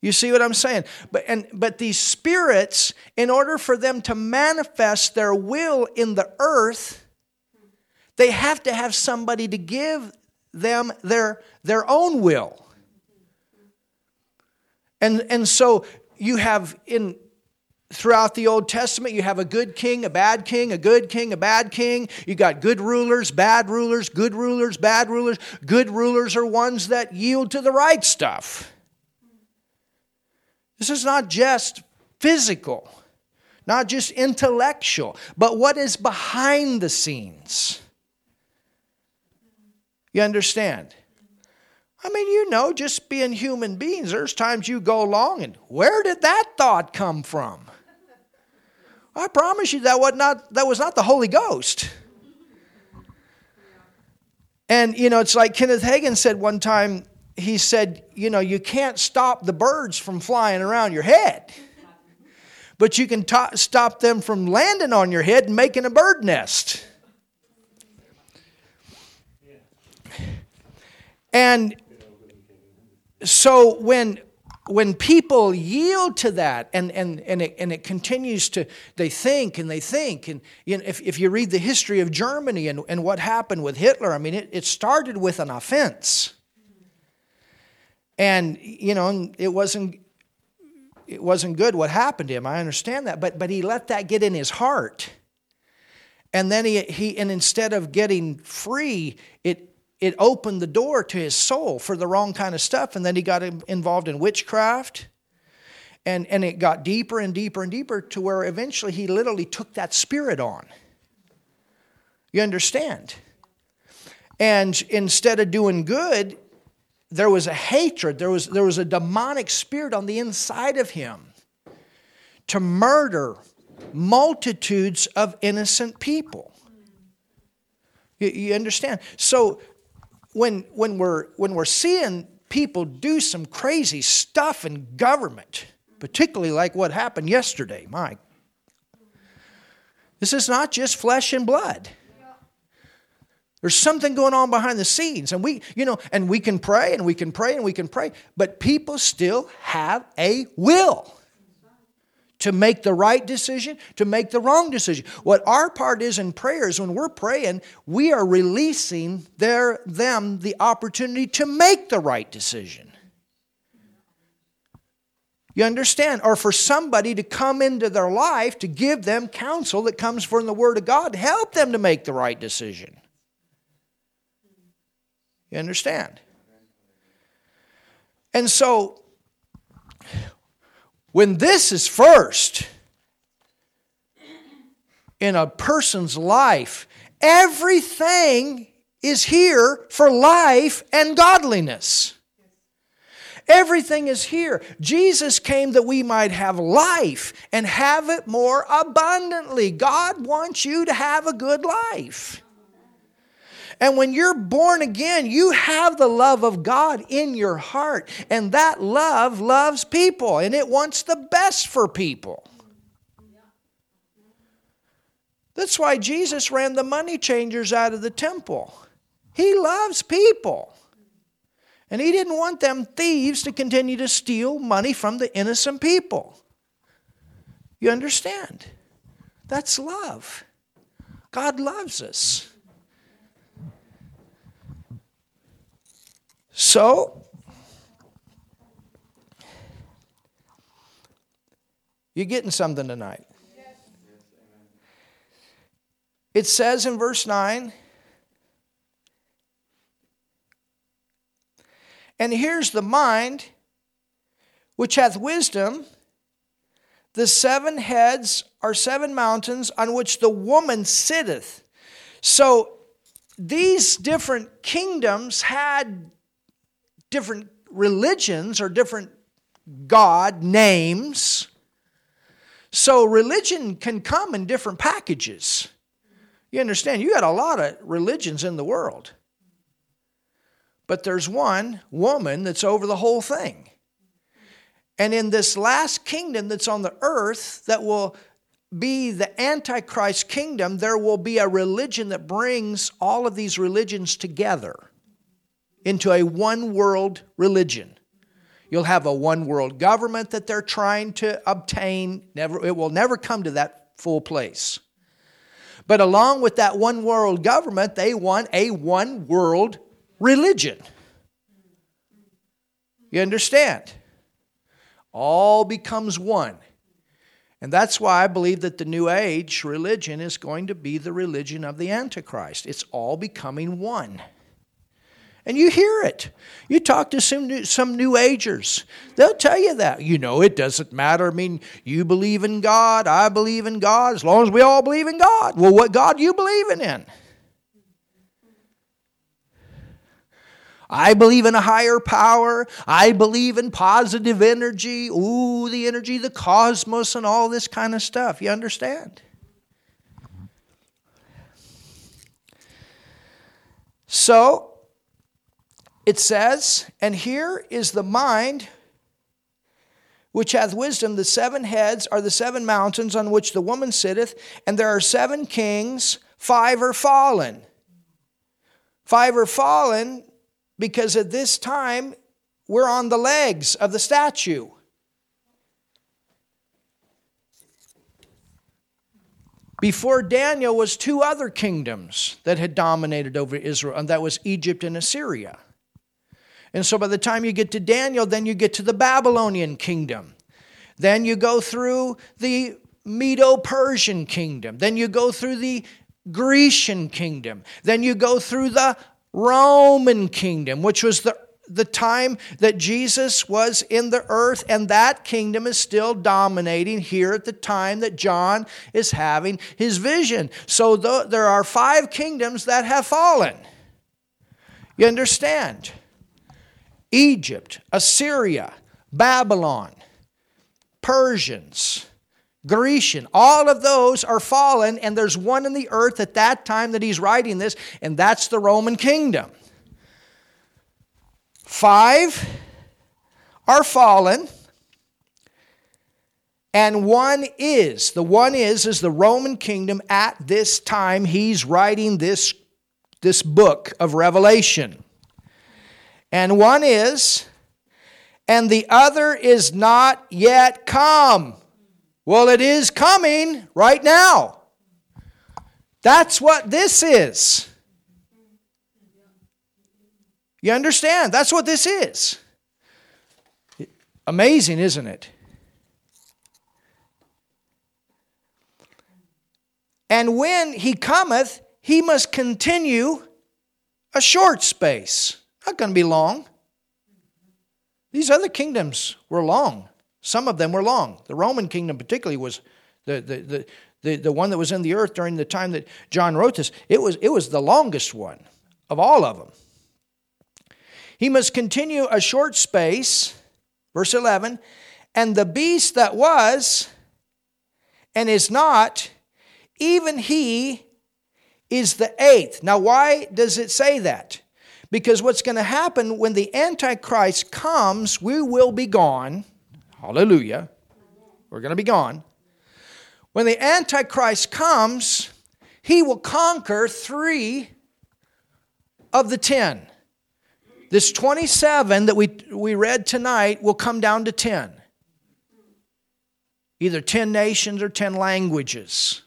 You see what I'm saying? But, and, but these spirits, in order for them to manifest their will in the earth, they have to have somebody to give them their, their own will. And, and so you have in throughout the Old Testament, you have a good king, a bad king, a good king, a bad king. You got good rulers, bad rulers, good rulers, bad rulers. Good rulers are ones that yield to the right stuff. This is not just physical, not just intellectual, but what is behind the scenes. You understand? I mean, you know, just being human beings, there's times you go along and where did that thought come from? I promise you that was not, that was not the Holy Ghost. And, you know, it's like Kenneth Hagin said one time, he said, you know, you can't stop the birds from flying around your head, but you can stop them from landing on your head and making a bird nest. And so when when people yield to that and, and, and, it, and it continues to, they think and they think. And you know, if, if you read the history of Germany and, and what happened with Hitler, I mean, it, it started with an offense. And, you know, it wasn't, it wasn't good what happened to him. I understand that. But, but he let that get in his heart. And then he, he, and instead of getting free, it, it opened the door to his soul for the wrong kind of stuff. And then he got involved in witchcraft. And, and it got deeper and deeper and deeper to where eventually he literally took that spirit on. You understand? And instead of doing good, there was a hatred, there was, there was a demonic spirit on the inside of him to murder multitudes of innocent people. You, understand? So when, when, we're, when we're seeing people do some crazy stuff in government, particularly like what happened yesterday, my. This is not just flesh and blood. There's something going on behind the scenes. And we, you know, and we can pray and we can pray and we can pray, but people still have a will to make the right decision, to make the wrong decision. What our part is in prayer is when we're praying, we are releasing their, them the opportunity to make the right decision. You understand? Or for somebody to come into their life to give them counsel that comes from the Word of God, help them to make the right decision. You understand? And so when this is first in a person's life, everything is here for life and godliness. Everything is here. Jesus came that we might have life and have it more abundantly. God wants you to have a good life. And when you're born again, you have the love of God in your heart. And that love loves people and it wants the best for people. That's why Jesus ran the money changers out of the temple. He loves people. And he didn't want them thieves to continue to steal money from the innocent people. You understand? That's love. God loves us. So, you're getting something tonight. It says in verse 9, and here's the mind which hath wisdom. The seven heads are seven mountains on which the woman sitteth. So these different kingdoms had different religions or different God names. So religion can come in different packages. You understand? You got a lot of religions in the world. But there's one woman that's over the whole thing. And in this last kingdom that's on the earth that will be the Antichrist kingdom, there will be a religion that brings all of these religions together into a one world religion. You'll have a one world government that they're trying to obtain. Never, it will never come to that full place. But along with that one world government, they want a one world religion. You understand? All becomes one. And that's why I believe that the New Age religion is going to be the religion of the Antichrist. It's all becoming one. And you hear it. You talk to some new, some new agers. They'll tell you that. You know, it doesn't matter. I mean, you believe in God, I believe in God, as long as we all believe in God. Well, what God you believing in? I believe in a higher power. I believe in positive energy. Ooh, the energy, the cosmos, and all this kind of stuff. You understand? So, it says, And here is the mind which hath wisdom. The seven heads are the seven mountains on which the woman sitteth, and there are seven kings, five are fallen. Five are fallen because at this time we're on the legs of the statue. Before Daniel was two other kingdoms that had dominated over Israel, and that was Egypt and Assyria. And so by the time you get to Daniel, then you get to the Babylonian kingdom. Then you go through the Medo Persian kingdom. Then you go through the Grecian kingdom. Then you go through the Roman kingdom, which was the, the time that Jesus was in the earth, and that kingdom is still dominating here at the time that John is having his vision. So th- there are five kingdoms that have fallen. You understand? Egypt, Assyria, Babylon, Persians, Grecian, all of those are fallen, and there's one in the earth at that time that he's writing this, and that's the Roman kingdom. Five are fallen, and one is. The one is, is the Roman kingdom at this time he's writing this, this book of Revelation and one is, and the other is not yet come. Well, it is coming right now. That's what this is. You understand? That's what this is. Amazing, isn't it? And when he cometh, he must continue a short space. Not going to be long. These other kingdoms were long. Some of them were long. The Roman kingdom, particularly, was The, the, the, the, the one that was in the earth during the time that John wrote this, it was, it was the longest one of all of them. He must continue a short space, verse 11, and the beast that was and is not, even he is the eighth. Now, why does it say that? Because what's going to happen when the Antichrist comes, we will be gone. Hallelujah. We're going to be gone. When the Antichrist comes, he will conquer three of the ten. This 27 that we, we read tonight will come down to 10. Either 10 nations or 10 languages.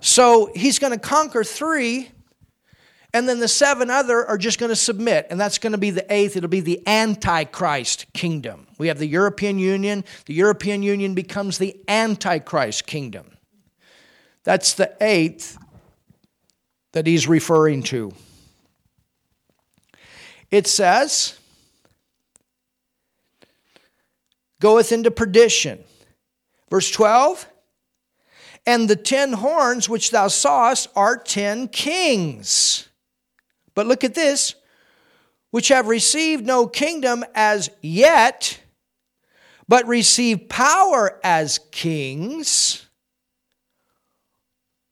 So he's going to conquer three, and then the seven other are just going to submit, and that's going to be the eighth. It'll be the Antichrist kingdom. We have the European Union. The European Union becomes the Antichrist kingdom. That's the eighth that he's referring to. It says, goeth into perdition. Verse 12, and the ten horns which thou sawest are ten kings. But look at this, which have received no kingdom as yet, but receive power as kings.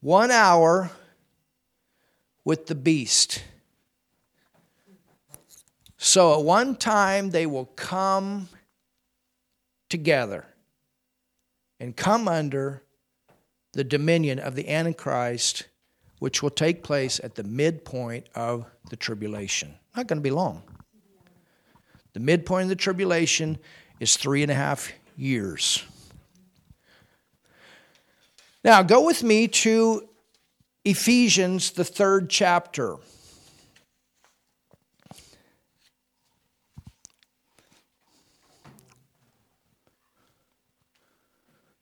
One hour with the beast. So at one time they will come together and come under the dominion of the Antichrist, which will take place at the midpoint of the tribulation. Not going to be long. The midpoint of the tribulation is three and a half years. Now, go with me to Ephesians, the third chapter.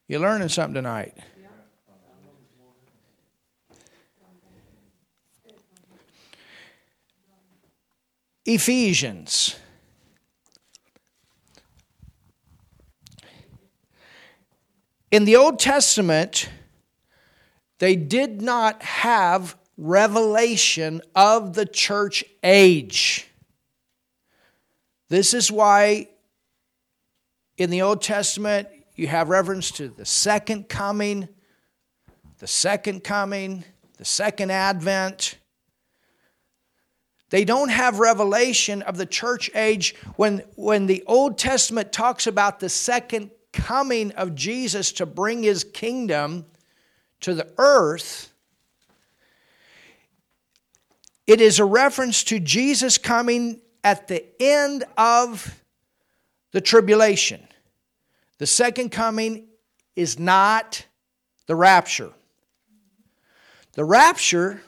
You're learning something tonight. Ephesians. In the Old Testament, they did not have revelation of the church age. This is why in the Old Testament you have reference to the second coming, the second coming, the second advent. They don't have revelation of the church age when, when the Old Testament talks about the second coming of Jesus to bring his kingdom to the earth. It is a reference to Jesus coming at the end of the tribulation. The second coming is not the rapture. The rapture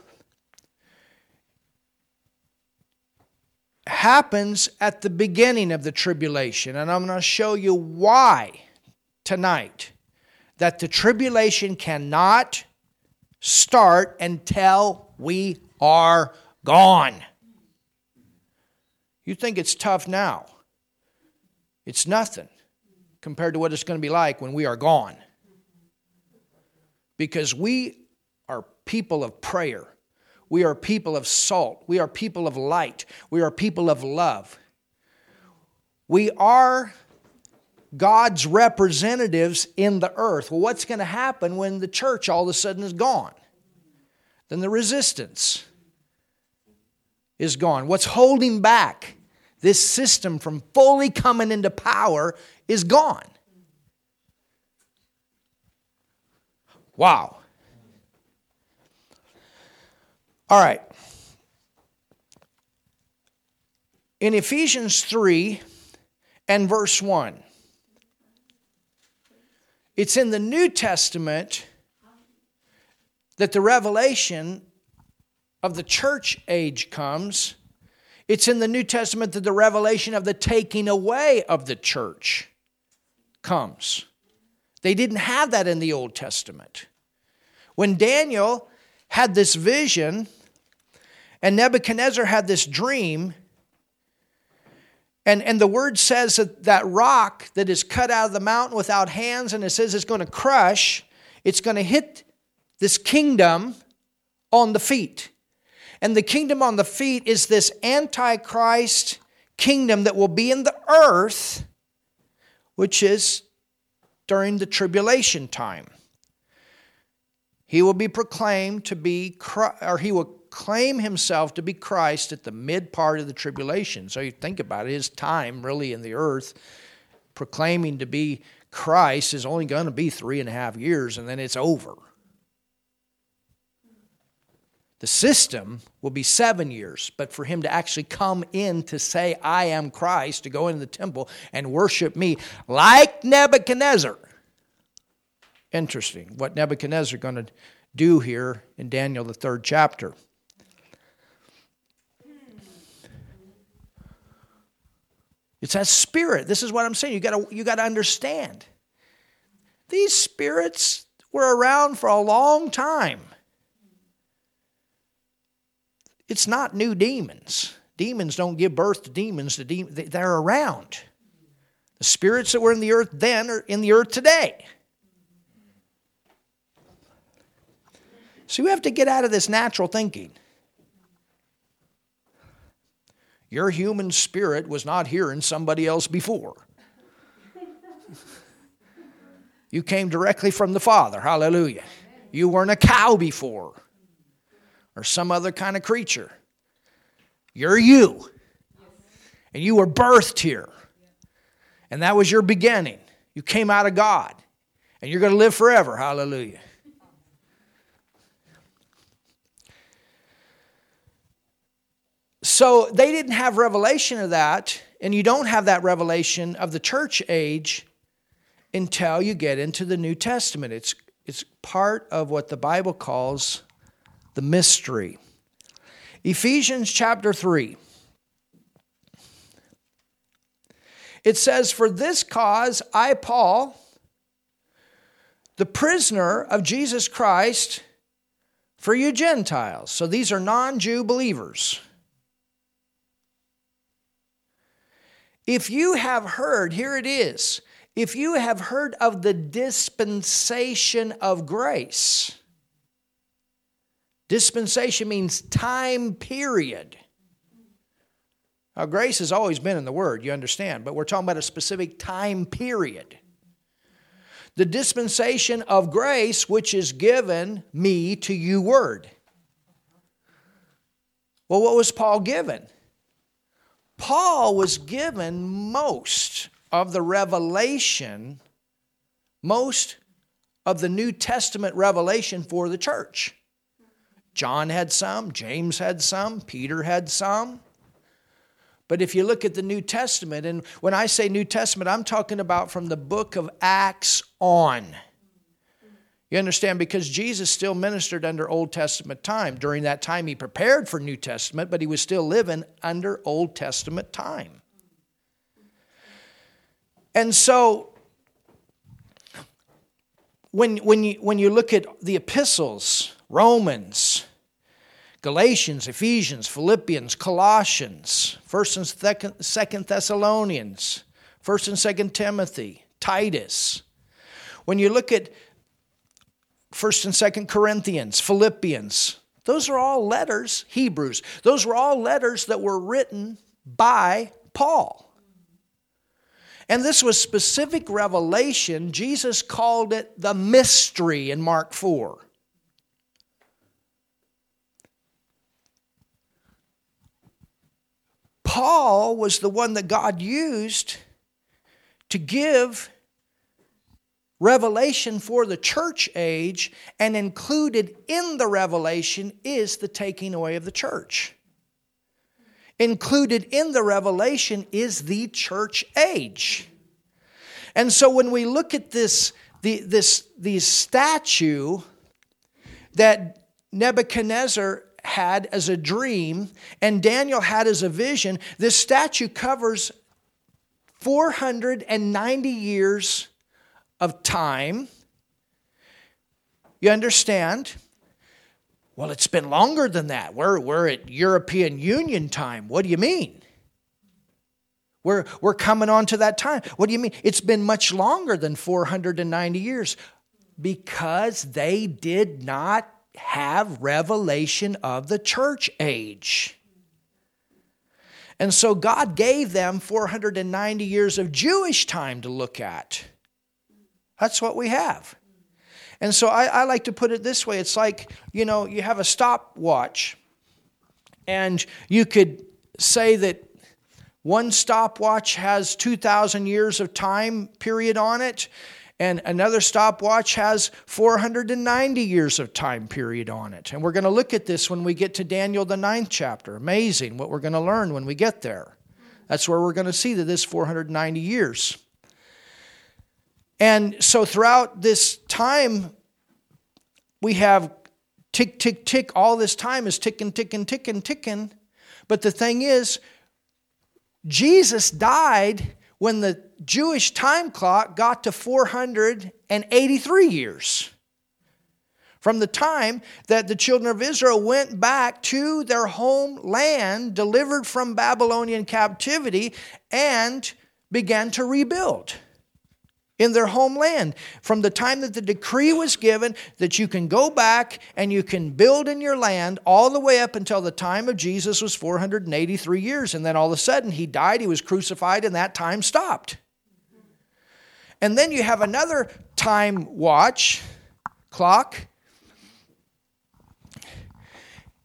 happens at the beginning of the tribulation, and I'm going to show you why tonight that the tribulation cannot start until we are gone. You think it's tough now, it's nothing compared to what it's going to be like when we are gone. Because we are people of prayer. We are people of salt. We are people of light. We are people of love. We are God's representatives in the earth. Well, what's going to happen when the church all of a sudden is gone? Then the resistance is gone. What's holding back this system from fully coming into power is gone. Wow. All right. In Ephesians 3 and verse 1, it's in the New Testament that the revelation of the church age comes. It's in the New Testament that the revelation of the taking away of the church comes. They didn't have that in the Old Testament. When Daniel had this vision and Nebuchadnezzar had this dream, And, and the word says that that rock that is cut out of the mountain without hands, and it says it's going to crush, it's going to hit this kingdom on the feet. And the kingdom on the feet is this antichrist kingdom that will be in the earth, which is during the tribulation time. He will be proclaimed to be, or he will claim himself to be Christ at the mid part of the tribulation. So you think about it, his time really in the earth, proclaiming to be Christ, is only going to be three and a half years, and then it's over. The system will be seven years, but for him to actually come in to say, I am Christ, to go into the temple and worship me like Nebuchadnezzar. Interesting what Nebuchadnezzar going to do here in Daniel, the third chapter. It's that spirit. This is what I'm saying. You gotta you got to understand. These spirits were around for a long time. It's not new demons. Demons don't give birth to demons. The de- they're around. The spirits that were in the earth then are in the earth today. So you have to get out of this natural thinking. Your human spirit was not hearing somebody else before. You came directly from the Father. Hallelujah. You weren't a cow before or some other kind of creature. You're you. And you were birthed here. And that was your beginning. You came out of God. And you're going to live forever. Hallelujah. So they didn't have revelation of that, and you don't have that revelation of the church age until you get into the New Testament. It's, it's part of what the Bible calls the mystery. Ephesians chapter 3. It says, For this cause I, Paul, the prisoner of Jesus Christ, for you Gentiles. So these are non Jew believers. If you have heard, here it is, if you have heard of the dispensation of grace, Dispensation means time period. Now, grace has always been in the Word, you understand, but we're talking about a specific time period. The dispensation of grace which is given me to you, Word. Well, what was Paul given? Paul was given most of the revelation, most of the New Testament revelation for the church. John had some, James had some, Peter had some. But if you look at the New Testament, and when I say New Testament, I'm talking about from the book of Acts on. You understand? Because Jesus still ministered under Old Testament time. During that time, he prepared for New Testament, but he was still living under Old Testament time. And so, when, when, you, when you look at the epistles, Romans, Galatians, Ephesians, Philippians, Colossians, 1st and 2nd Thessalonians, 1st and 2nd Timothy, Titus. When you look at 1st and 2nd Corinthians, Philippians, those are all letters, Hebrews, those were all letters that were written by Paul. And this was specific revelation. Jesus called it the mystery in Mark 4. Paul was the one that God used to give revelation for the church age, and included in the revelation is the taking away of the church. Included in the revelation is the church age. And so when we look at this, the, this, the statue that Nebuchadnezzar had as a dream and Daniel had as a vision, this statue covers 490 years of time. You understand? Well, it's been longer than that. We're, we're at European Union time. What do you mean? We're, we're coming on to that time. What do you mean? It's been much longer than 490 years because they did not have revelation of the church age. And so God gave them 490 years of Jewish time to look at. That's what we have. And so I, I, like to put it this way it's like, you know, you have a stopwatch, and you could say that one stopwatch has 2,000 years of time period on it, and another stopwatch has 490 years of time period on it. And we're going to look at this when we get to Daniel, the ninth chapter. Amazing what we're going to learn when we get there. That's where we're going to see that this 490 years. And so throughout this time, we have tick, tick, tick. All this time is ticking, ticking, ticking, ticking. But the thing is, Jesus died when the Jewish time clock got to 483 years. From the time that the children of Israel went back to their homeland, delivered from Babylonian captivity, and began to rebuild in their homeland. From the time that the decree was given that you can go back and you can build in your land, all the way up until the time of Jesus was 483 years. And then all of a sudden he died, he was crucified, and that time stopped. And then you have another time watch clock.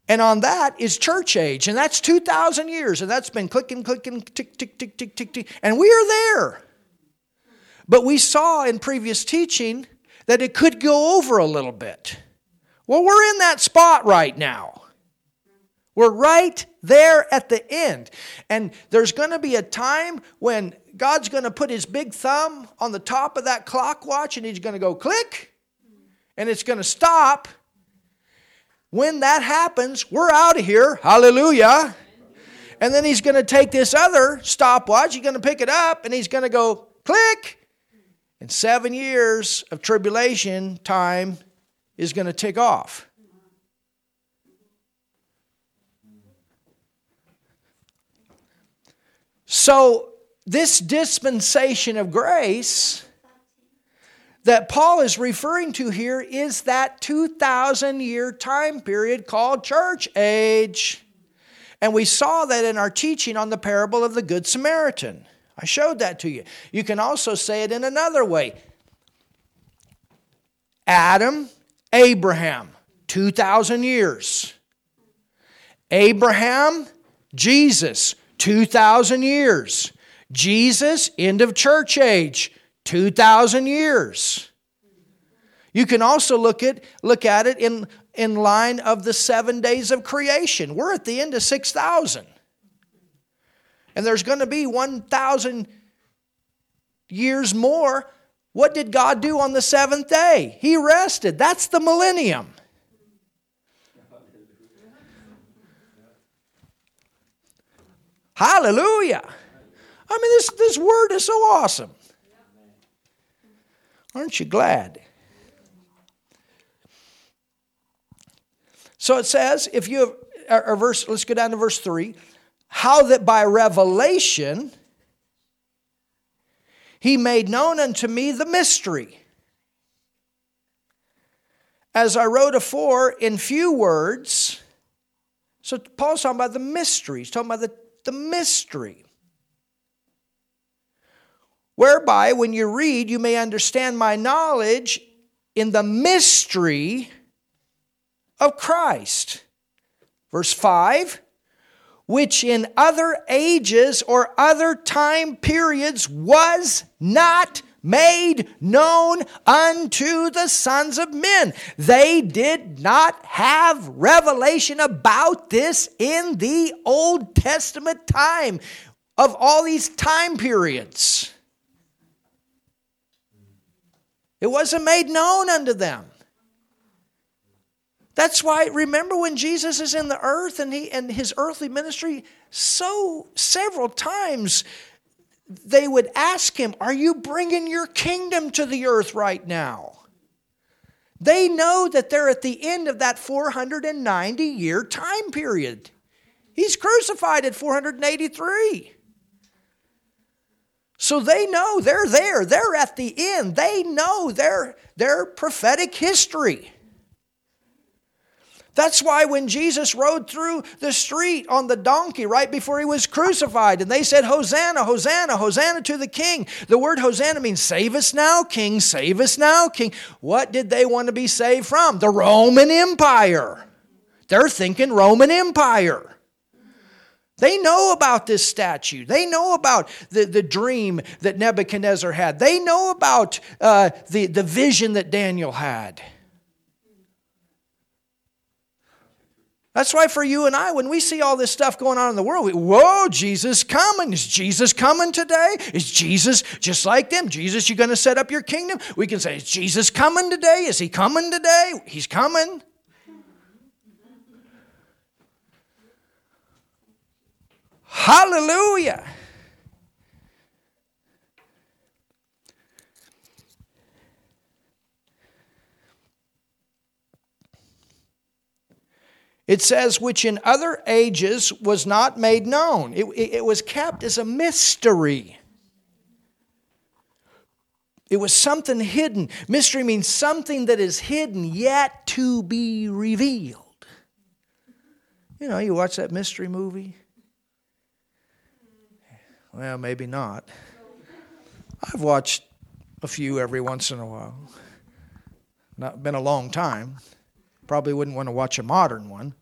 And on that is church age, and that's 2,000 years, and that's been clicking, clicking, tick, tick, tick, tick, tick, tick. And we are there. But we saw in previous teaching that it could go over a little bit. Well, we're in that spot right now. We're right there at the end. And there's going to be a time when God's going to put his big thumb on the top of that clock watch and he's going to go click and it's going to stop. When that happens, we're out of here. Hallelujah. And then he's going to take this other stopwatch, he's going to pick it up and he's going to go click and seven years of tribulation time is going to tick off. So, this dispensation of grace that Paul is referring to here is that 2,000 year time period called church age. And we saw that in our teaching on the parable of the Good Samaritan. I showed that to you. You can also say it in another way Adam, Abraham, 2,000 years. Abraham, Jesus, 2,000 years. Jesus, end of church age, 2,000 years. You can also look at, look at it in, in line of the seven days of creation. We're at the end of 6,000 and there's going to be 1,000 years more. What did God do on the seventh day? He rested. That's the millennium. Hallelujah. I mean, this, this word is so awesome. Aren't you glad? So it says, if you have, or verse, let's go down to verse 3 how that by revelation he made known unto me the mystery. As I wrote afore in few words, so Paul's talking about the mystery. He's talking about the, the mystery. Whereby, when you read, you may understand my knowledge in the mystery of Christ. Verse 5 which in other ages or other time periods was not made known unto the sons of men. They did not have revelation about this in the Old Testament time of all these time periods. It wasn't made known unto them. That's why, remember when Jesus is in the earth and, he, and his earthly ministry, so several times they would ask him, Are you bringing your kingdom to the earth right now? They know that they're at the end of that 490 year time period. He's crucified at 483. So they know they're there. They're at the end. They know their, their prophetic history. That's why when Jesus rode through the street on the donkey right before he was crucified, and they said, Hosanna, Hosanna, Hosanna to the King. The word Hosanna means save us now, King, save us now, King. What did they want to be saved from? The Roman Empire. They're thinking Roman Empire. They know about this statue. They know about the, the dream that Nebuchadnezzar had. They know about uh, the, the vision that Daniel had. That's why for you and I, when we see all this stuff going on in the world, we, whoa, Jesus coming. Is Jesus coming today? Is Jesus just like them? Jesus, you're going to set up your kingdom? We can say, is Jesus coming today? Is he coming today? He's coming. Hallelujah. It says, which in other ages was not made known. It, it, it, was kept as a mystery. It was something hidden. Mystery means something that is hidden yet to be revealed. You know, you watch that mystery movie. Well, maybe not. I've watched a few every once in a while. Not been a long time. Probably wouldn't want to watch a modern one.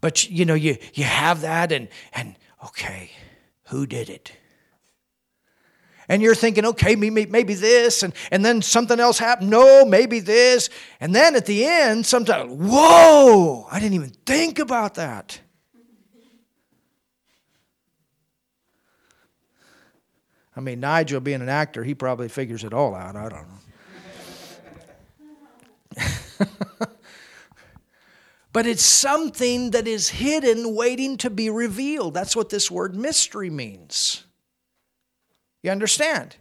But you know, you, you have that and and okay, who did it? And you're thinking, okay, maybe, maybe this, and, and then something else happened. No, maybe this. And then at the end, sometimes, whoa, I didn't even think about that. I mean, Nigel being an actor, he probably figures it all out. I don't know. but it's something that is hidden, waiting to be revealed. That's what this word mystery means. You understand?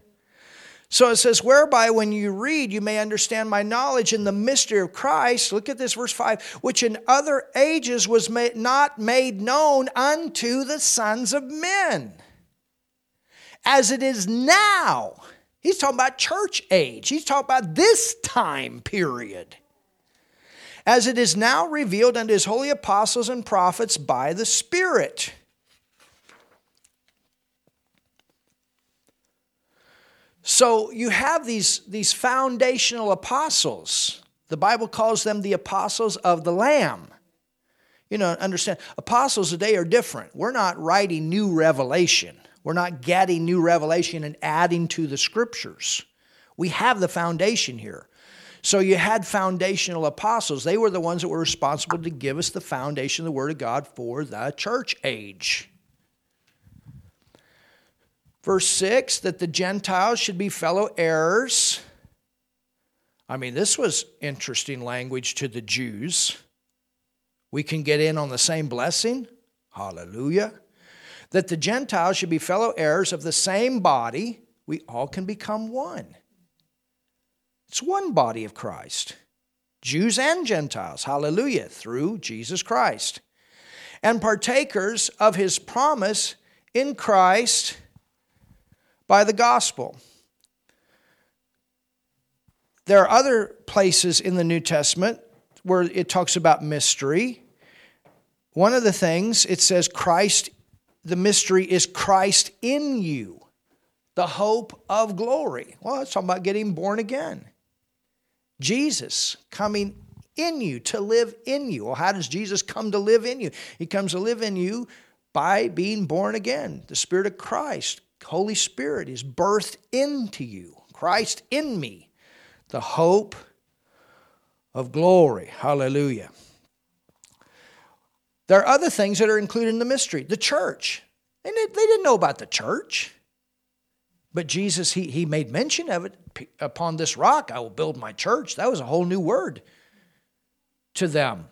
So it says, whereby when you read, you may understand my knowledge in the mystery of Christ. Look at this, verse 5, which in other ages was not made known unto the sons of men, as it is now. He's talking about church age, he's talking about this time period as it is now revealed unto his holy apostles and prophets by the Spirit. So you have these, these foundational apostles. The Bible calls them the apostles of the Lamb. You know, understand, apostles today are different. We're not writing new revelation, we're not getting new revelation and adding to the scriptures. We have the foundation here. So you had foundational apostles. They were the ones that were responsible to give us the foundation of the Word of God for the church age. Verse 6 that the Gentiles should be fellow heirs. I mean, this was interesting language to the Jews. We can get in on the same blessing. Hallelujah. That the Gentiles should be fellow heirs of the same body. We all can become one. It's one body of Christ, Jews and Gentiles, hallelujah, through Jesus Christ. And partakers of his promise in Christ by the gospel. There are other places in the New Testament where it talks about mystery. One of the things it says, Christ, the mystery is Christ in you, the hope of glory. Well, it's talking about getting born again. Jesus coming in you to live in you. Well, how does Jesus come to live in you? He comes to live in you by being born again. The Spirit of Christ, Holy Spirit, is birthed into you. Christ in me, the hope of glory. Hallelujah. There are other things that are included in the mystery. The church. And they didn't know about the church. But Jesus, he, he made mention of it. Upon this rock I will build my church. That was a whole new word to them.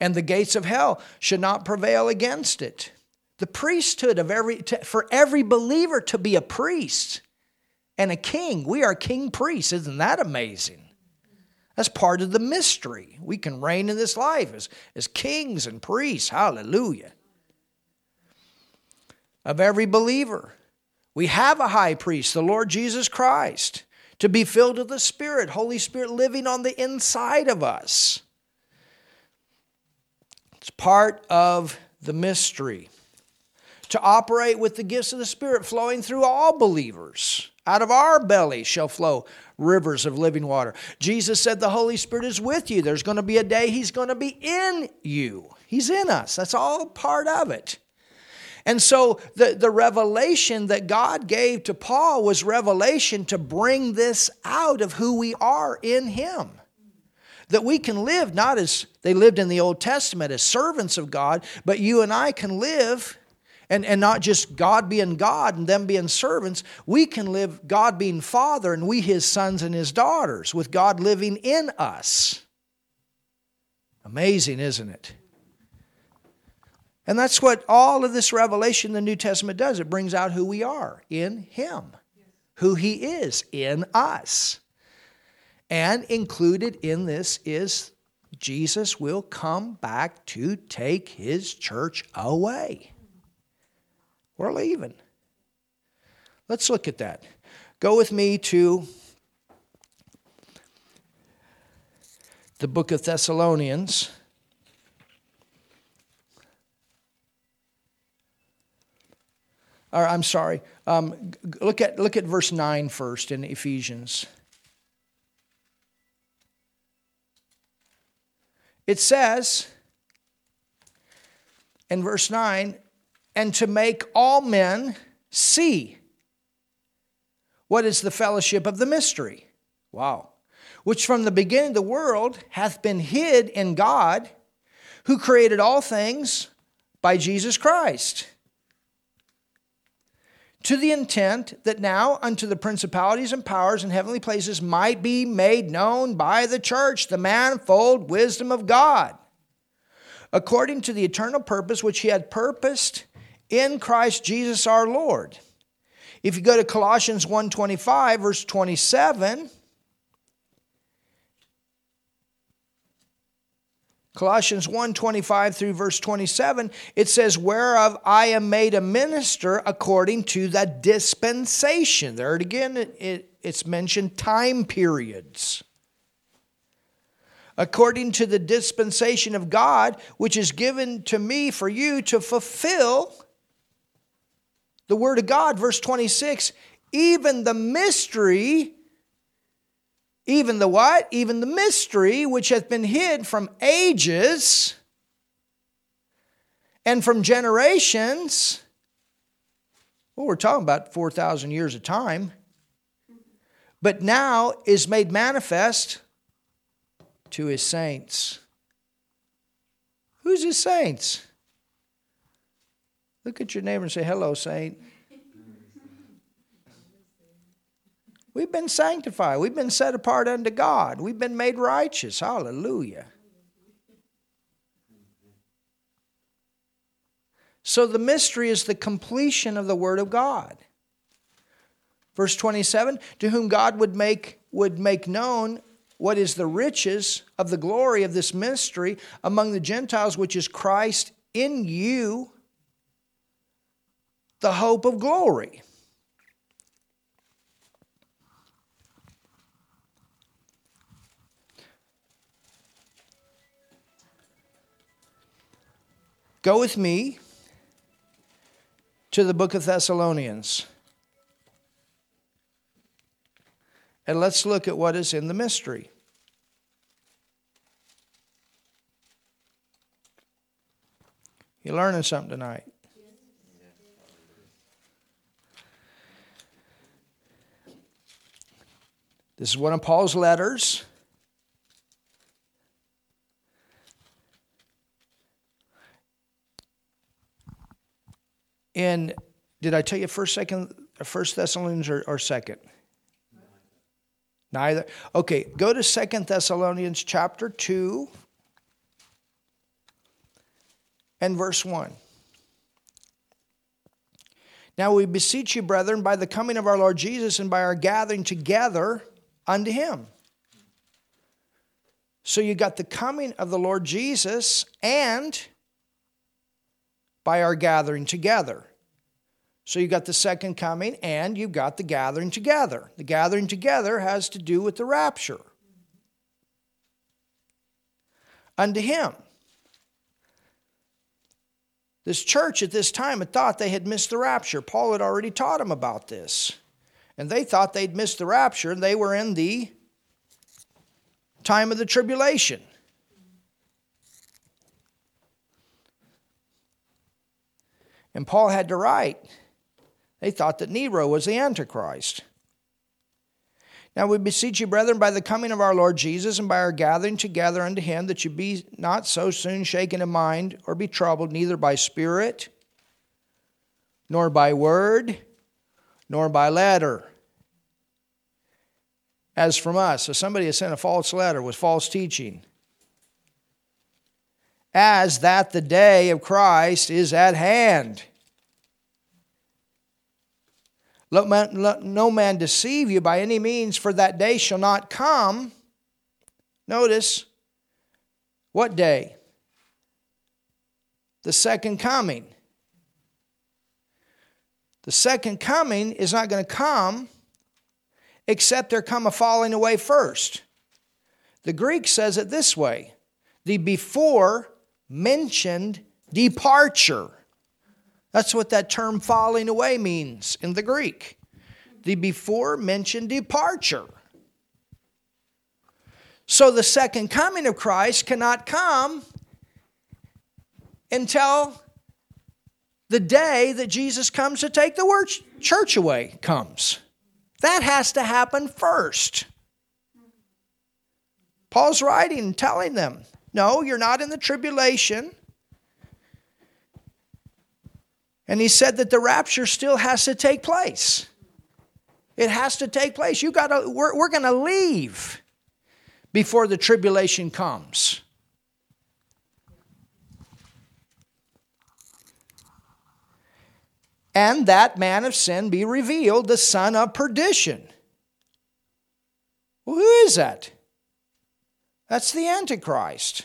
And the gates of hell should not prevail against it. The priesthood of every, to, for every believer to be a priest and a king. We are king priests. Isn't that amazing? That's part of the mystery. We can reign in this life as, as kings and priests. Hallelujah. of every believer. We have a high priest, the Lord Jesus Christ, to be filled with the Spirit, Holy Spirit living on the inside of us. It's part of the mystery. To operate with the gifts of the Spirit flowing through all believers. Out of our belly shall flow rivers of living water. Jesus said the Holy Spirit is with you. There's going to be a day He's going to be in you. He's in us. That's all part of it. And so the, the revelation that God gave to Paul was revelation to bring this out of who we are in Him. That we can live not as they lived in the Old Testament as servants of God, but you and I can live and, and not just God being God and them being servants. We can live God being Father and we His sons and His daughters with God living in us. Amazing, isn't it? And that's what all of this revelation the New Testament does. It brings out who we are in Him, who He is in us. And included in this is Jesus will come back to take His church away. We're leaving. Let's look at that. Go with me to the book of Thessalonians. Or I'm sorry, um, look, at, look at verse 9 first in Ephesians. It says in verse 9, and to make all men see what is the fellowship of the mystery. Wow. Which from the beginning of the world hath been hid in God, who created all things by Jesus Christ to the intent that now unto the principalities and powers in heavenly places might be made known by the church the manifold wisdom of God, according to the eternal purpose which he had purposed in Christ Jesus our Lord. If you go to Colossians 1:25 verse 27, Colossians 1 25 through verse 27, it says, Whereof I am made a minister according to the dispensation. There it again, it, it, it's mentioned time periods. According to the dispensation of God, which is given to me for you to fulfill the word of God. Verse 26 even the mystery even the what? Even the mystery which hath been hid from ages and from generations. Well, we're talking about 4,000 years of time. But now is made manifest to his saints. Who's his saints? Look at your neighbor and say, Hello, saint. We've been sanctified. We've been set apart unto God. We've been made righteous. Hallelujah. So the mystery is the completion of the Word of God. Verse 27 To whom God would make, would make known what is the riches of the glory of this mystery among the Gentiles, which is Christ in you, the hope of glory. Go with me to the book of Thessalonians. And let's look at what is in the mystery. You're learning something tonight? This is one of Paul's letters. In did I tell you first, second, uh, first Thessalonians or, or second? Neither. Okay, go to Second Thessalonians chapter 2 and verse 1. Now we beseech you, brethren, by the coming of our Lord Jesus and by our gathering together unto him. So you got the coming of the Lord Jesus and by our gathering together. So you've got the second coming and you've got the gathering together. The gathering together has to do with the rapture. Unto him. This church at this time had thought they had missed the rapture. Paul had already taught them about this. And they thought they'd missed the rapture, and they were in the time of the tribulation. And Paul had to write. They thought that Nero was the Antichrist. Now we beseech you, brethren, by the coming of our Lord Jesus and by our gathering together unto him, that you be not so soon shaken in mind or be troubled, neither by spirit, nor by word, nor by letter. As from us, so somebody has sent a false letter with false teaching. As that the day of Christ is at hand. Let, man, let no man deceive you by any means, for that day shall not come. Notice, what day? The second coming. The second coming is not going to come except there come a falling away first. The Greek says it this way the before mentioned departure. That's what that term falling away means in the Greek. The before mentioned departure. So the second coming of Christ cannot come until the day that Jesus comes to take the church away comes. That has to happen first. Paul's writing, telling them, no, you're not in the tribulation. And he said that the rapture still has to take place. It has to take place. You got to we're, we're going to leave before the tribulation comes. And that man of sin be revealed, the son of perdition. Well, who is that? That's the Antichrist.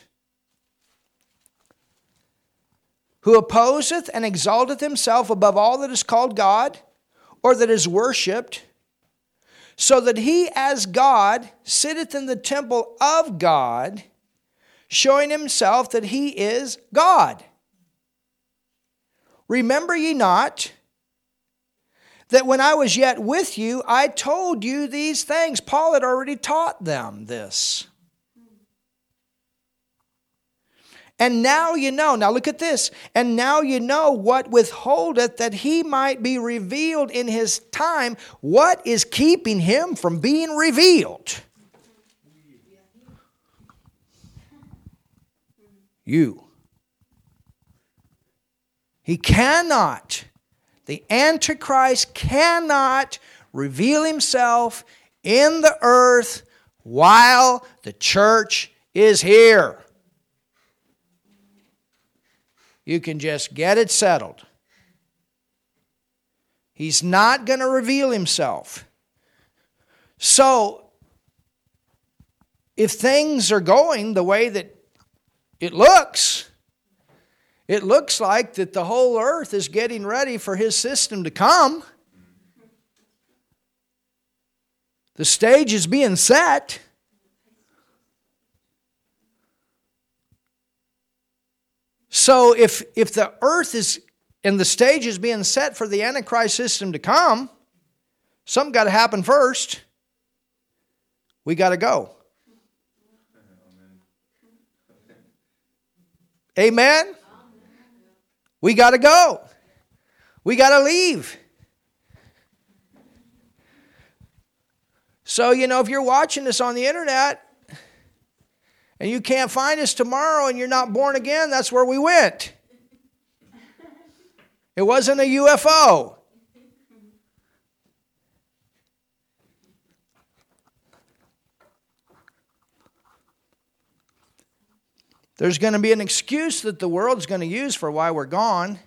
Who opposeth and exalteth himself above all that is called God or that is worshipped, so that he as God sitteth in the temple of God, showing himself that he is God. Remember ye not that when I was yet with you, I told you these things? Paul had already taught them this. And now you know, now look at this, and now you know what withholdeth that he might be revealed in his time. What is keeping him from being revealed? You. He cannot, the Antichrist cannot reveal himself in the earth while the church is here you can just get it settled. He's not going to reveal himself. So, if things are going the way that it looks, it looks like that the whole earth is getting ready for his system to come. The stage is being set. So if if the earth is and the stage is being set for the Antichrist system to come, something got to happen first. We got to go. Amen? We got to go. We got to leave. So, you know, if you're watching this on the internet, and you can't find us tomorrow and you're not born again, that's where we went. It wasn't a UFO. There's going to be an excuse that the world's going to use for why we're gone.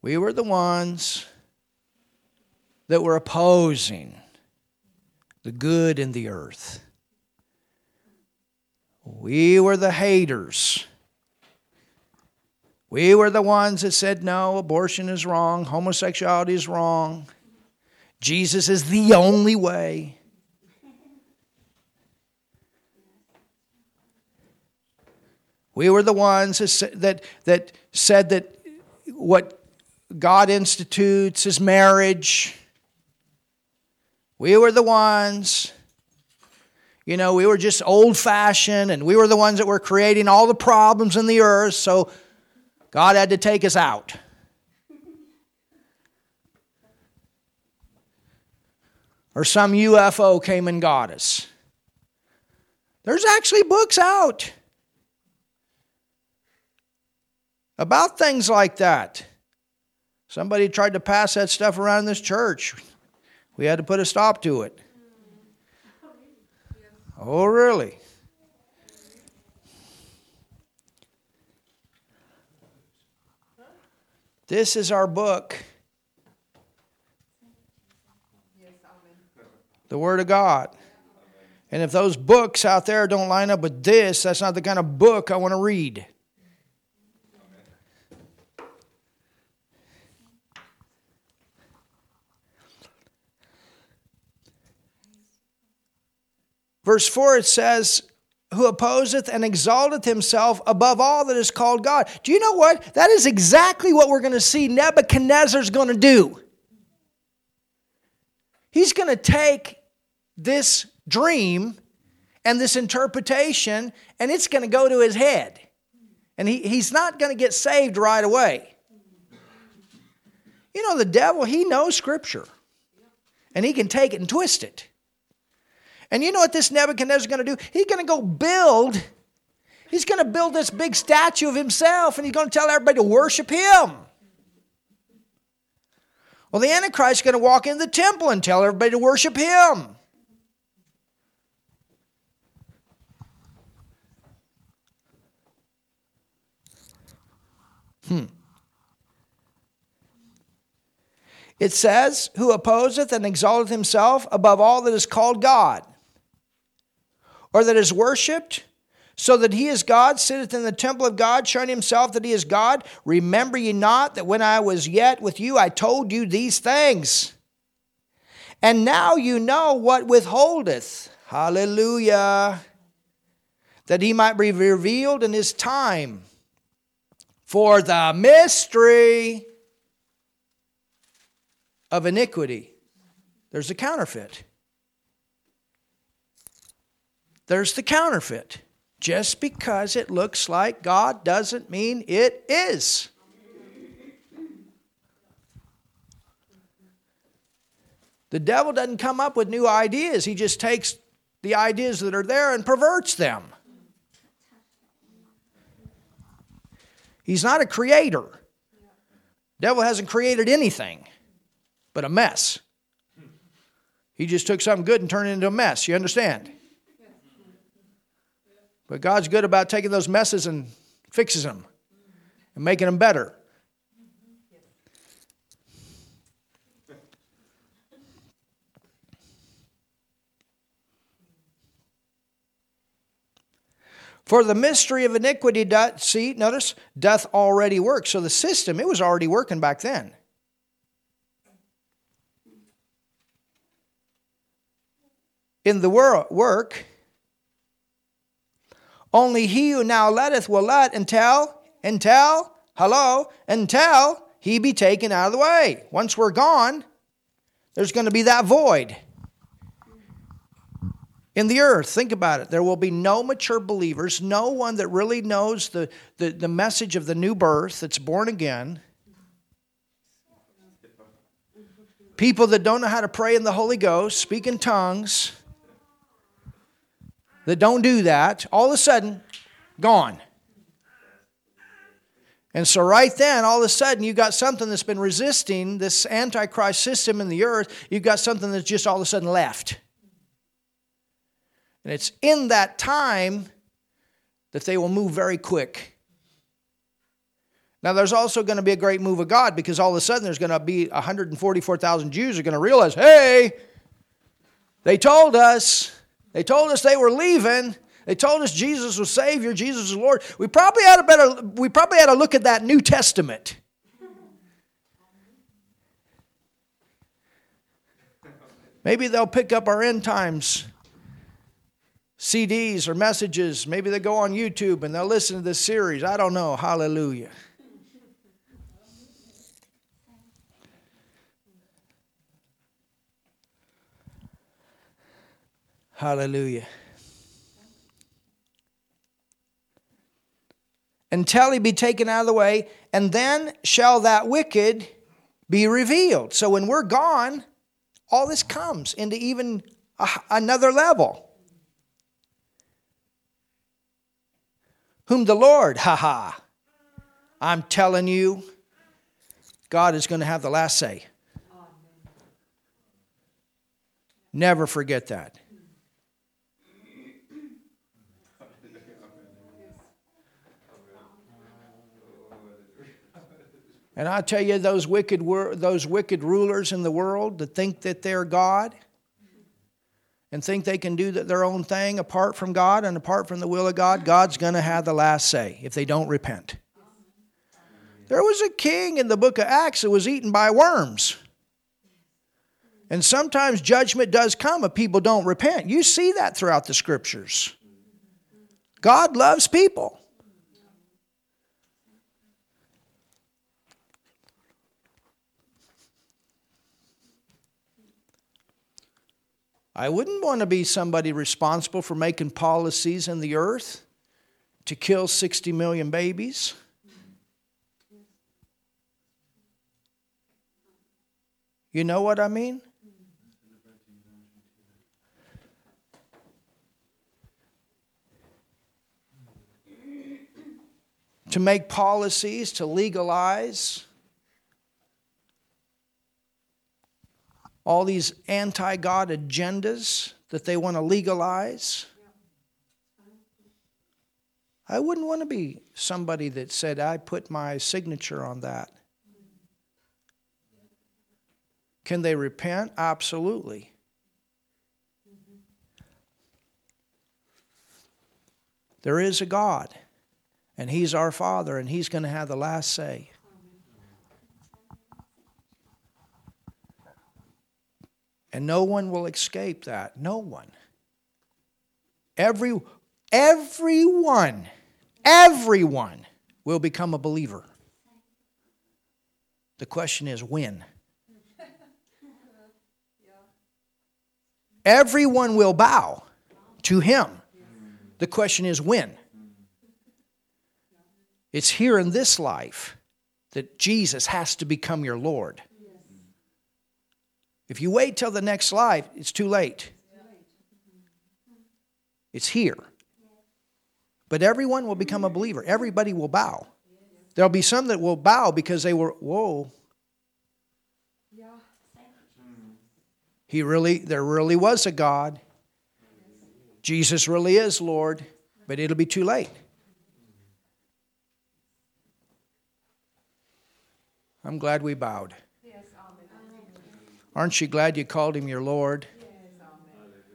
We were the ones that were opposing the good in the earth. We were the haters. We were the ones that said no, abortion is wrong, homosexuality is wrong. Jesus is the only way. We were the ones that, that said that what God institutes is marriage. We were the ones, you know, we were just old fashioned and we were the ones that were creating all the problems in the earth, so God had to take us out. Or some UFO came and got us. There's actually books out about things like that. Somebody tried to pass that stuff around in this church. We had to put a stop to it. Oh, really? This is our book. The Word of God. And if those books out there don't line up with this, that's not the kind of book I want to read. Verse 4 it says, Who opposeth and exalteth himself above all that is called God. Do you know what? That is exactly what we're going to see Nebuchadnezzar's going to do. He's going to take this dream and this interpretation, and it's going to go to his head. And he, he's not going to get saved right away. You know, the devil, he knows Scripture, and he can take it and twist it. And you know what this Nebuchadnezzar is going to do? He's going to go build, he's going to build this big statue of himself and he's going to tell everybody to worship him. Well, the Antichrist is going to walk in the temple and tell everybody to worship him. Hmm. It says, Who opposeth and exalteth himself above all that is called God or that is worshipped, so that he is God, sitteth in the temple of God, showing himself that he is God. Remember ye not that when I was yet with you, I told you these things. And now you know what withholdeth. Hallelujah. That he might be revealed in his time. For the mystery of iniquity. There's a counterfeit. There's the counterfeit. Just because it looks like God doesn't mean it is. The devil doesn't come up with new ideas, he just takes the ideas that are there and perverts them. He's not a creator. Devil hasn't created anything but a mess. He just took something good and turned it into a mess. You understand? But God's good about taking those messes and fixes them and making them better. For the mystery of iniquity, doth, see, notice, doth already work. So the system, it was already working back then. In the work, only he who now letteth will let until, until, hello, until he be taken out of the way. Once we're gone, there's going to be that void in the earth. Think about it. There will be no mature believers, no one that really knows the, the, the message of the new birth that's born again. People that don't know how to pray in the Holy Ghost, speak in tongues that don't do that, all of a sudden, gone. And so, right then, all of a sudden, you've got something that's been resisting this Antichrist system in the earth. You've got something that's just all of a sudden left. And it's in that time that they will move very quick. Now, there's also going to be a great move of God because all of a sudden there's going to be 144,000 Jews are going to realize, hey, they told us. They told us they were leaving. They told us Jesus was Savior, Jesus was Lord. We probably had a better we probably had to look at that New Testament. Maybe they'll pick up our end times CDs or messages. Maybe they go on YouTube and they'll listen to this series. I don't know. Hallelujah. Hallelujah. Until he be taken out of the way, and then shall that wicked be revealed. So when we're gone, all this comes into even a, another level. Whom the Lord, haha, I'm telling you, God is going to have the last say. Never forget that. And I tell you, those wicked, those wicked rulers in the world that think that they're God and think they can do their own thing apart from God and apart from the will of God, God's going to have the last say if they don't repent. There was a king in the book of Acts that was eaten by worms. And sometimes judgment does come if people don't repent. You see that throughout the scriptures. God loves people. I wouldn't want to be somebody responsible for making policies in the earth to kill 60 million babies. You know what I mean? To make policies, to legalize all these anti God agendas that they want to legalize. I wouldn't want to be somebody that said, I put my signature on that. Can they repent? Absolutely. There is a God, and He's our Father, and He's going to have the last say. And no one will escape that. No one. Every, everyone, everyone will become a believer. The question is when? Everyone will bow to him. The question is when? It's here in this life that Jesus has to become your Lord. If you wait till the next life, it's too late. It's here. But everyone will become a believer. Everybody will bow. There'll be some that will bow because they were, whoa. He really, there really was a God. Jesus really is Lord, but it'll be too late. I'm glad we bowed. Aren't you glad you called him your Lord?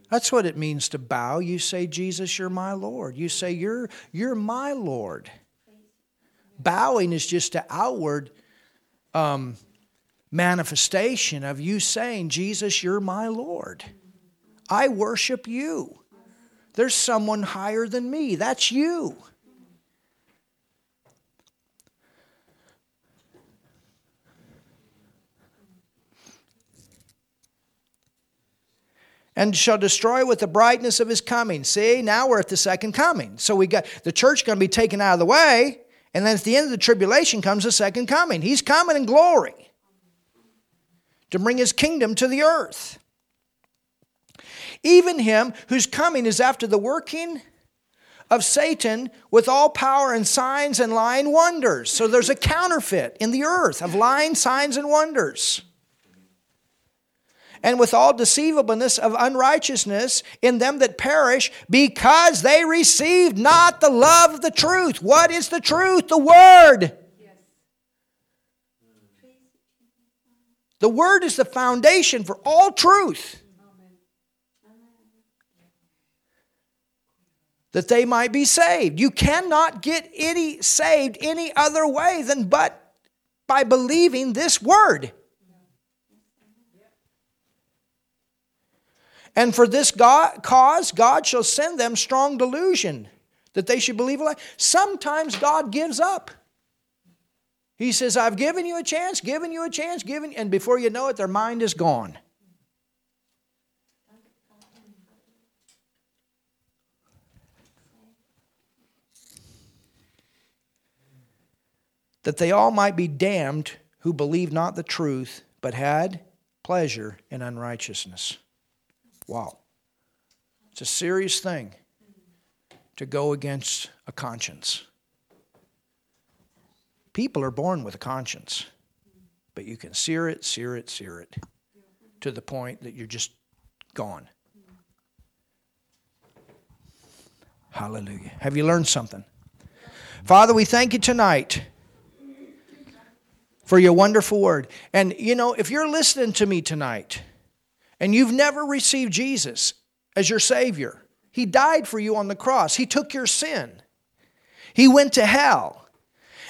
That's what it means to bow. You say, Jesus, you're my Lord. You say, You're, you're my Lord. Bowing is just an outward um, manifestation of you saying, Jesus, you're my Lord. I worship you. There's someone higher than me. That's you. And shall destroy with the brightness of his coming. See, now we're at the second coming. So we got the church going to be taken out of the way, and then at the end of the tribulation comes the second coming. He's coming in glory to bring his kingdom to the earth. Even him whose coming is after the working of Satan with all power and signs and lying wonders. So there's a counterfeit in the earth of lying signs and wonders and with all deceivableness of unrighteousness in them that perish, because they received not the love of the truth. What is the truth? The Word. The Word is the foundation for all truth. that they might be saved. You cannot get any saved any other way than but by believing this word. And for this God, cause, God shall send them strong delusion that they should believe a lie. Sometimes God gives up. He says, I've given you a chance, given you a chance, given, and before you know it, their mind is gone. That they all might be damned who believed not the truth, but had pleasure in unrighteousness. Wow. It's a serious thing to go against a conscience. People are born with a conscience, but you can sear it, sear it, sear it to the point that you're just gone. Hallelujah. Have you learned something? Father, we thank you tonight for your wonderful word. And you know, if you're listening to me tonight, and you've never received Jesus as your Savior, He died for you on the cross, He took your sin, He went to hell.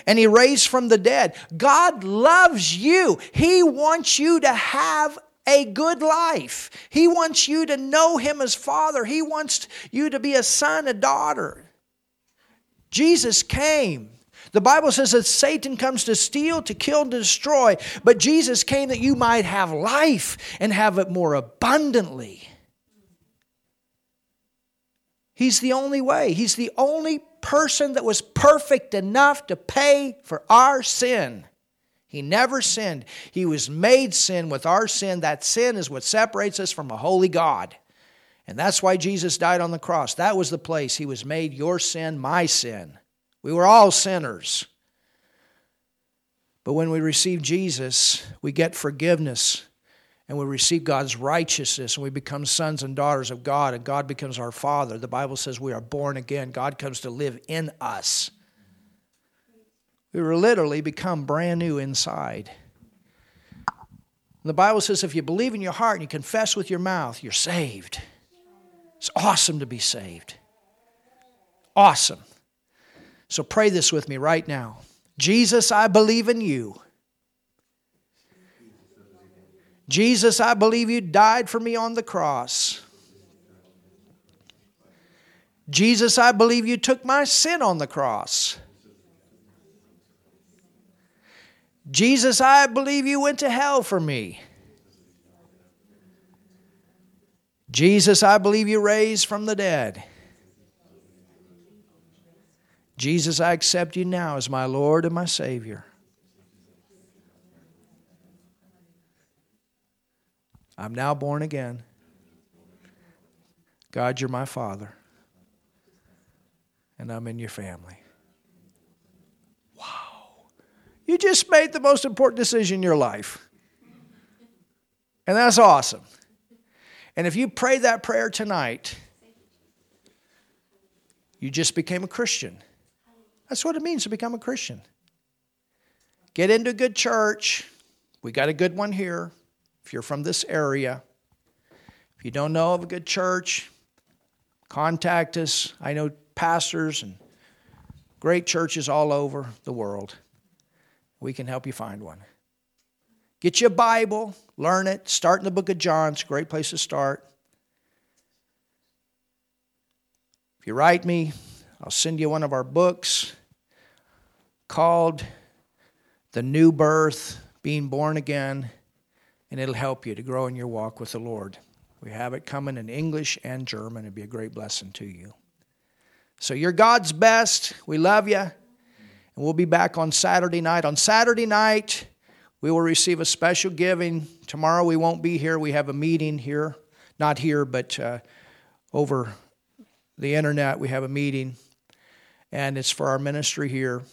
And he raised from the dead. God loves you. He wants you to have a good life. He wants you to know Him as Father. He wants you to be a son, a daughter. Jesus came the Bible says that Satan comes to steal, to kill, to destroy, but Jesus came that you might have life and have it more abundantly. He's the only way. He's the only person that was perfect enough to pay for our sin. He never sinned. He was made sin with our sin. That sin is what separates us from a holy God. And that's why Jesus died on the cross. That was the place. He was made your sin, my sin. We were all sinners. But when we receive Jesus, we get forgiveness and we receive God's righteousness and we become sons and daughters of God and God becomes our Father. The Bible says we are born again. God comes to live in us. We were literally become brand new inside. The Bible says if you believe in your heart and you confess with your mouth, you're saved. It's awesome to be saved. Awesome. So pray this with me right now. Jesus, I believe in you. Jesus, I believe you died for me on the cross. Jesus, I believe you took my sin on the cross. Jesus, I believe you went to hell for me. Jesus, I believe you raised from the dead. Jesus, I accept you now as my Lord and my Savior. I'm now born again. God, you're my Father. And I'm in your family. Wow. You just made the most important decision in your life. And that's awesome. And if you pray that prayer tonight, you just became a Christian. That's what it means to become a Christian. Get into a good church. We got a good one here if you're from this area. If you don't know of a good church, contact us. I know pastors and great churches all over the world. We can help you find one. Get you a Bible, learn it, start in the book of John. It's a great place to start. If you write me, I'll send you one of our books called The New Birth, Being Born Again, and it'll help you to grow in your walk with the Lord. We have it coming in English and German. It'd be a great blessing to you. So you're God's best. We love you. And we'll be back on Saturday night. On Saturday night, we will receive a special giving. Tomorrow we won't be here. We have a meeting here. Not here, but uh, over the internet. We have a meeting. And it's for our ministry here.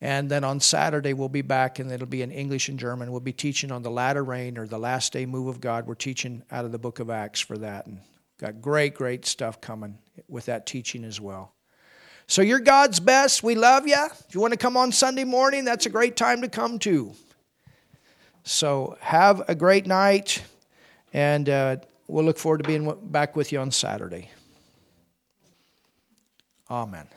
And then on Saturday, we'll be back, and it'll be in English and German. We'll be teaching on the latter rain or the last day move of God. We're teaching out of the book of Acts for that. And got great, great stuff coming with that teaching as well. So you're God's best. We love you. If you want to come on Sunday morning, that's a great time to come too. So have a great night, and uh, we'll look forward to being back with you on Saturday. Amen.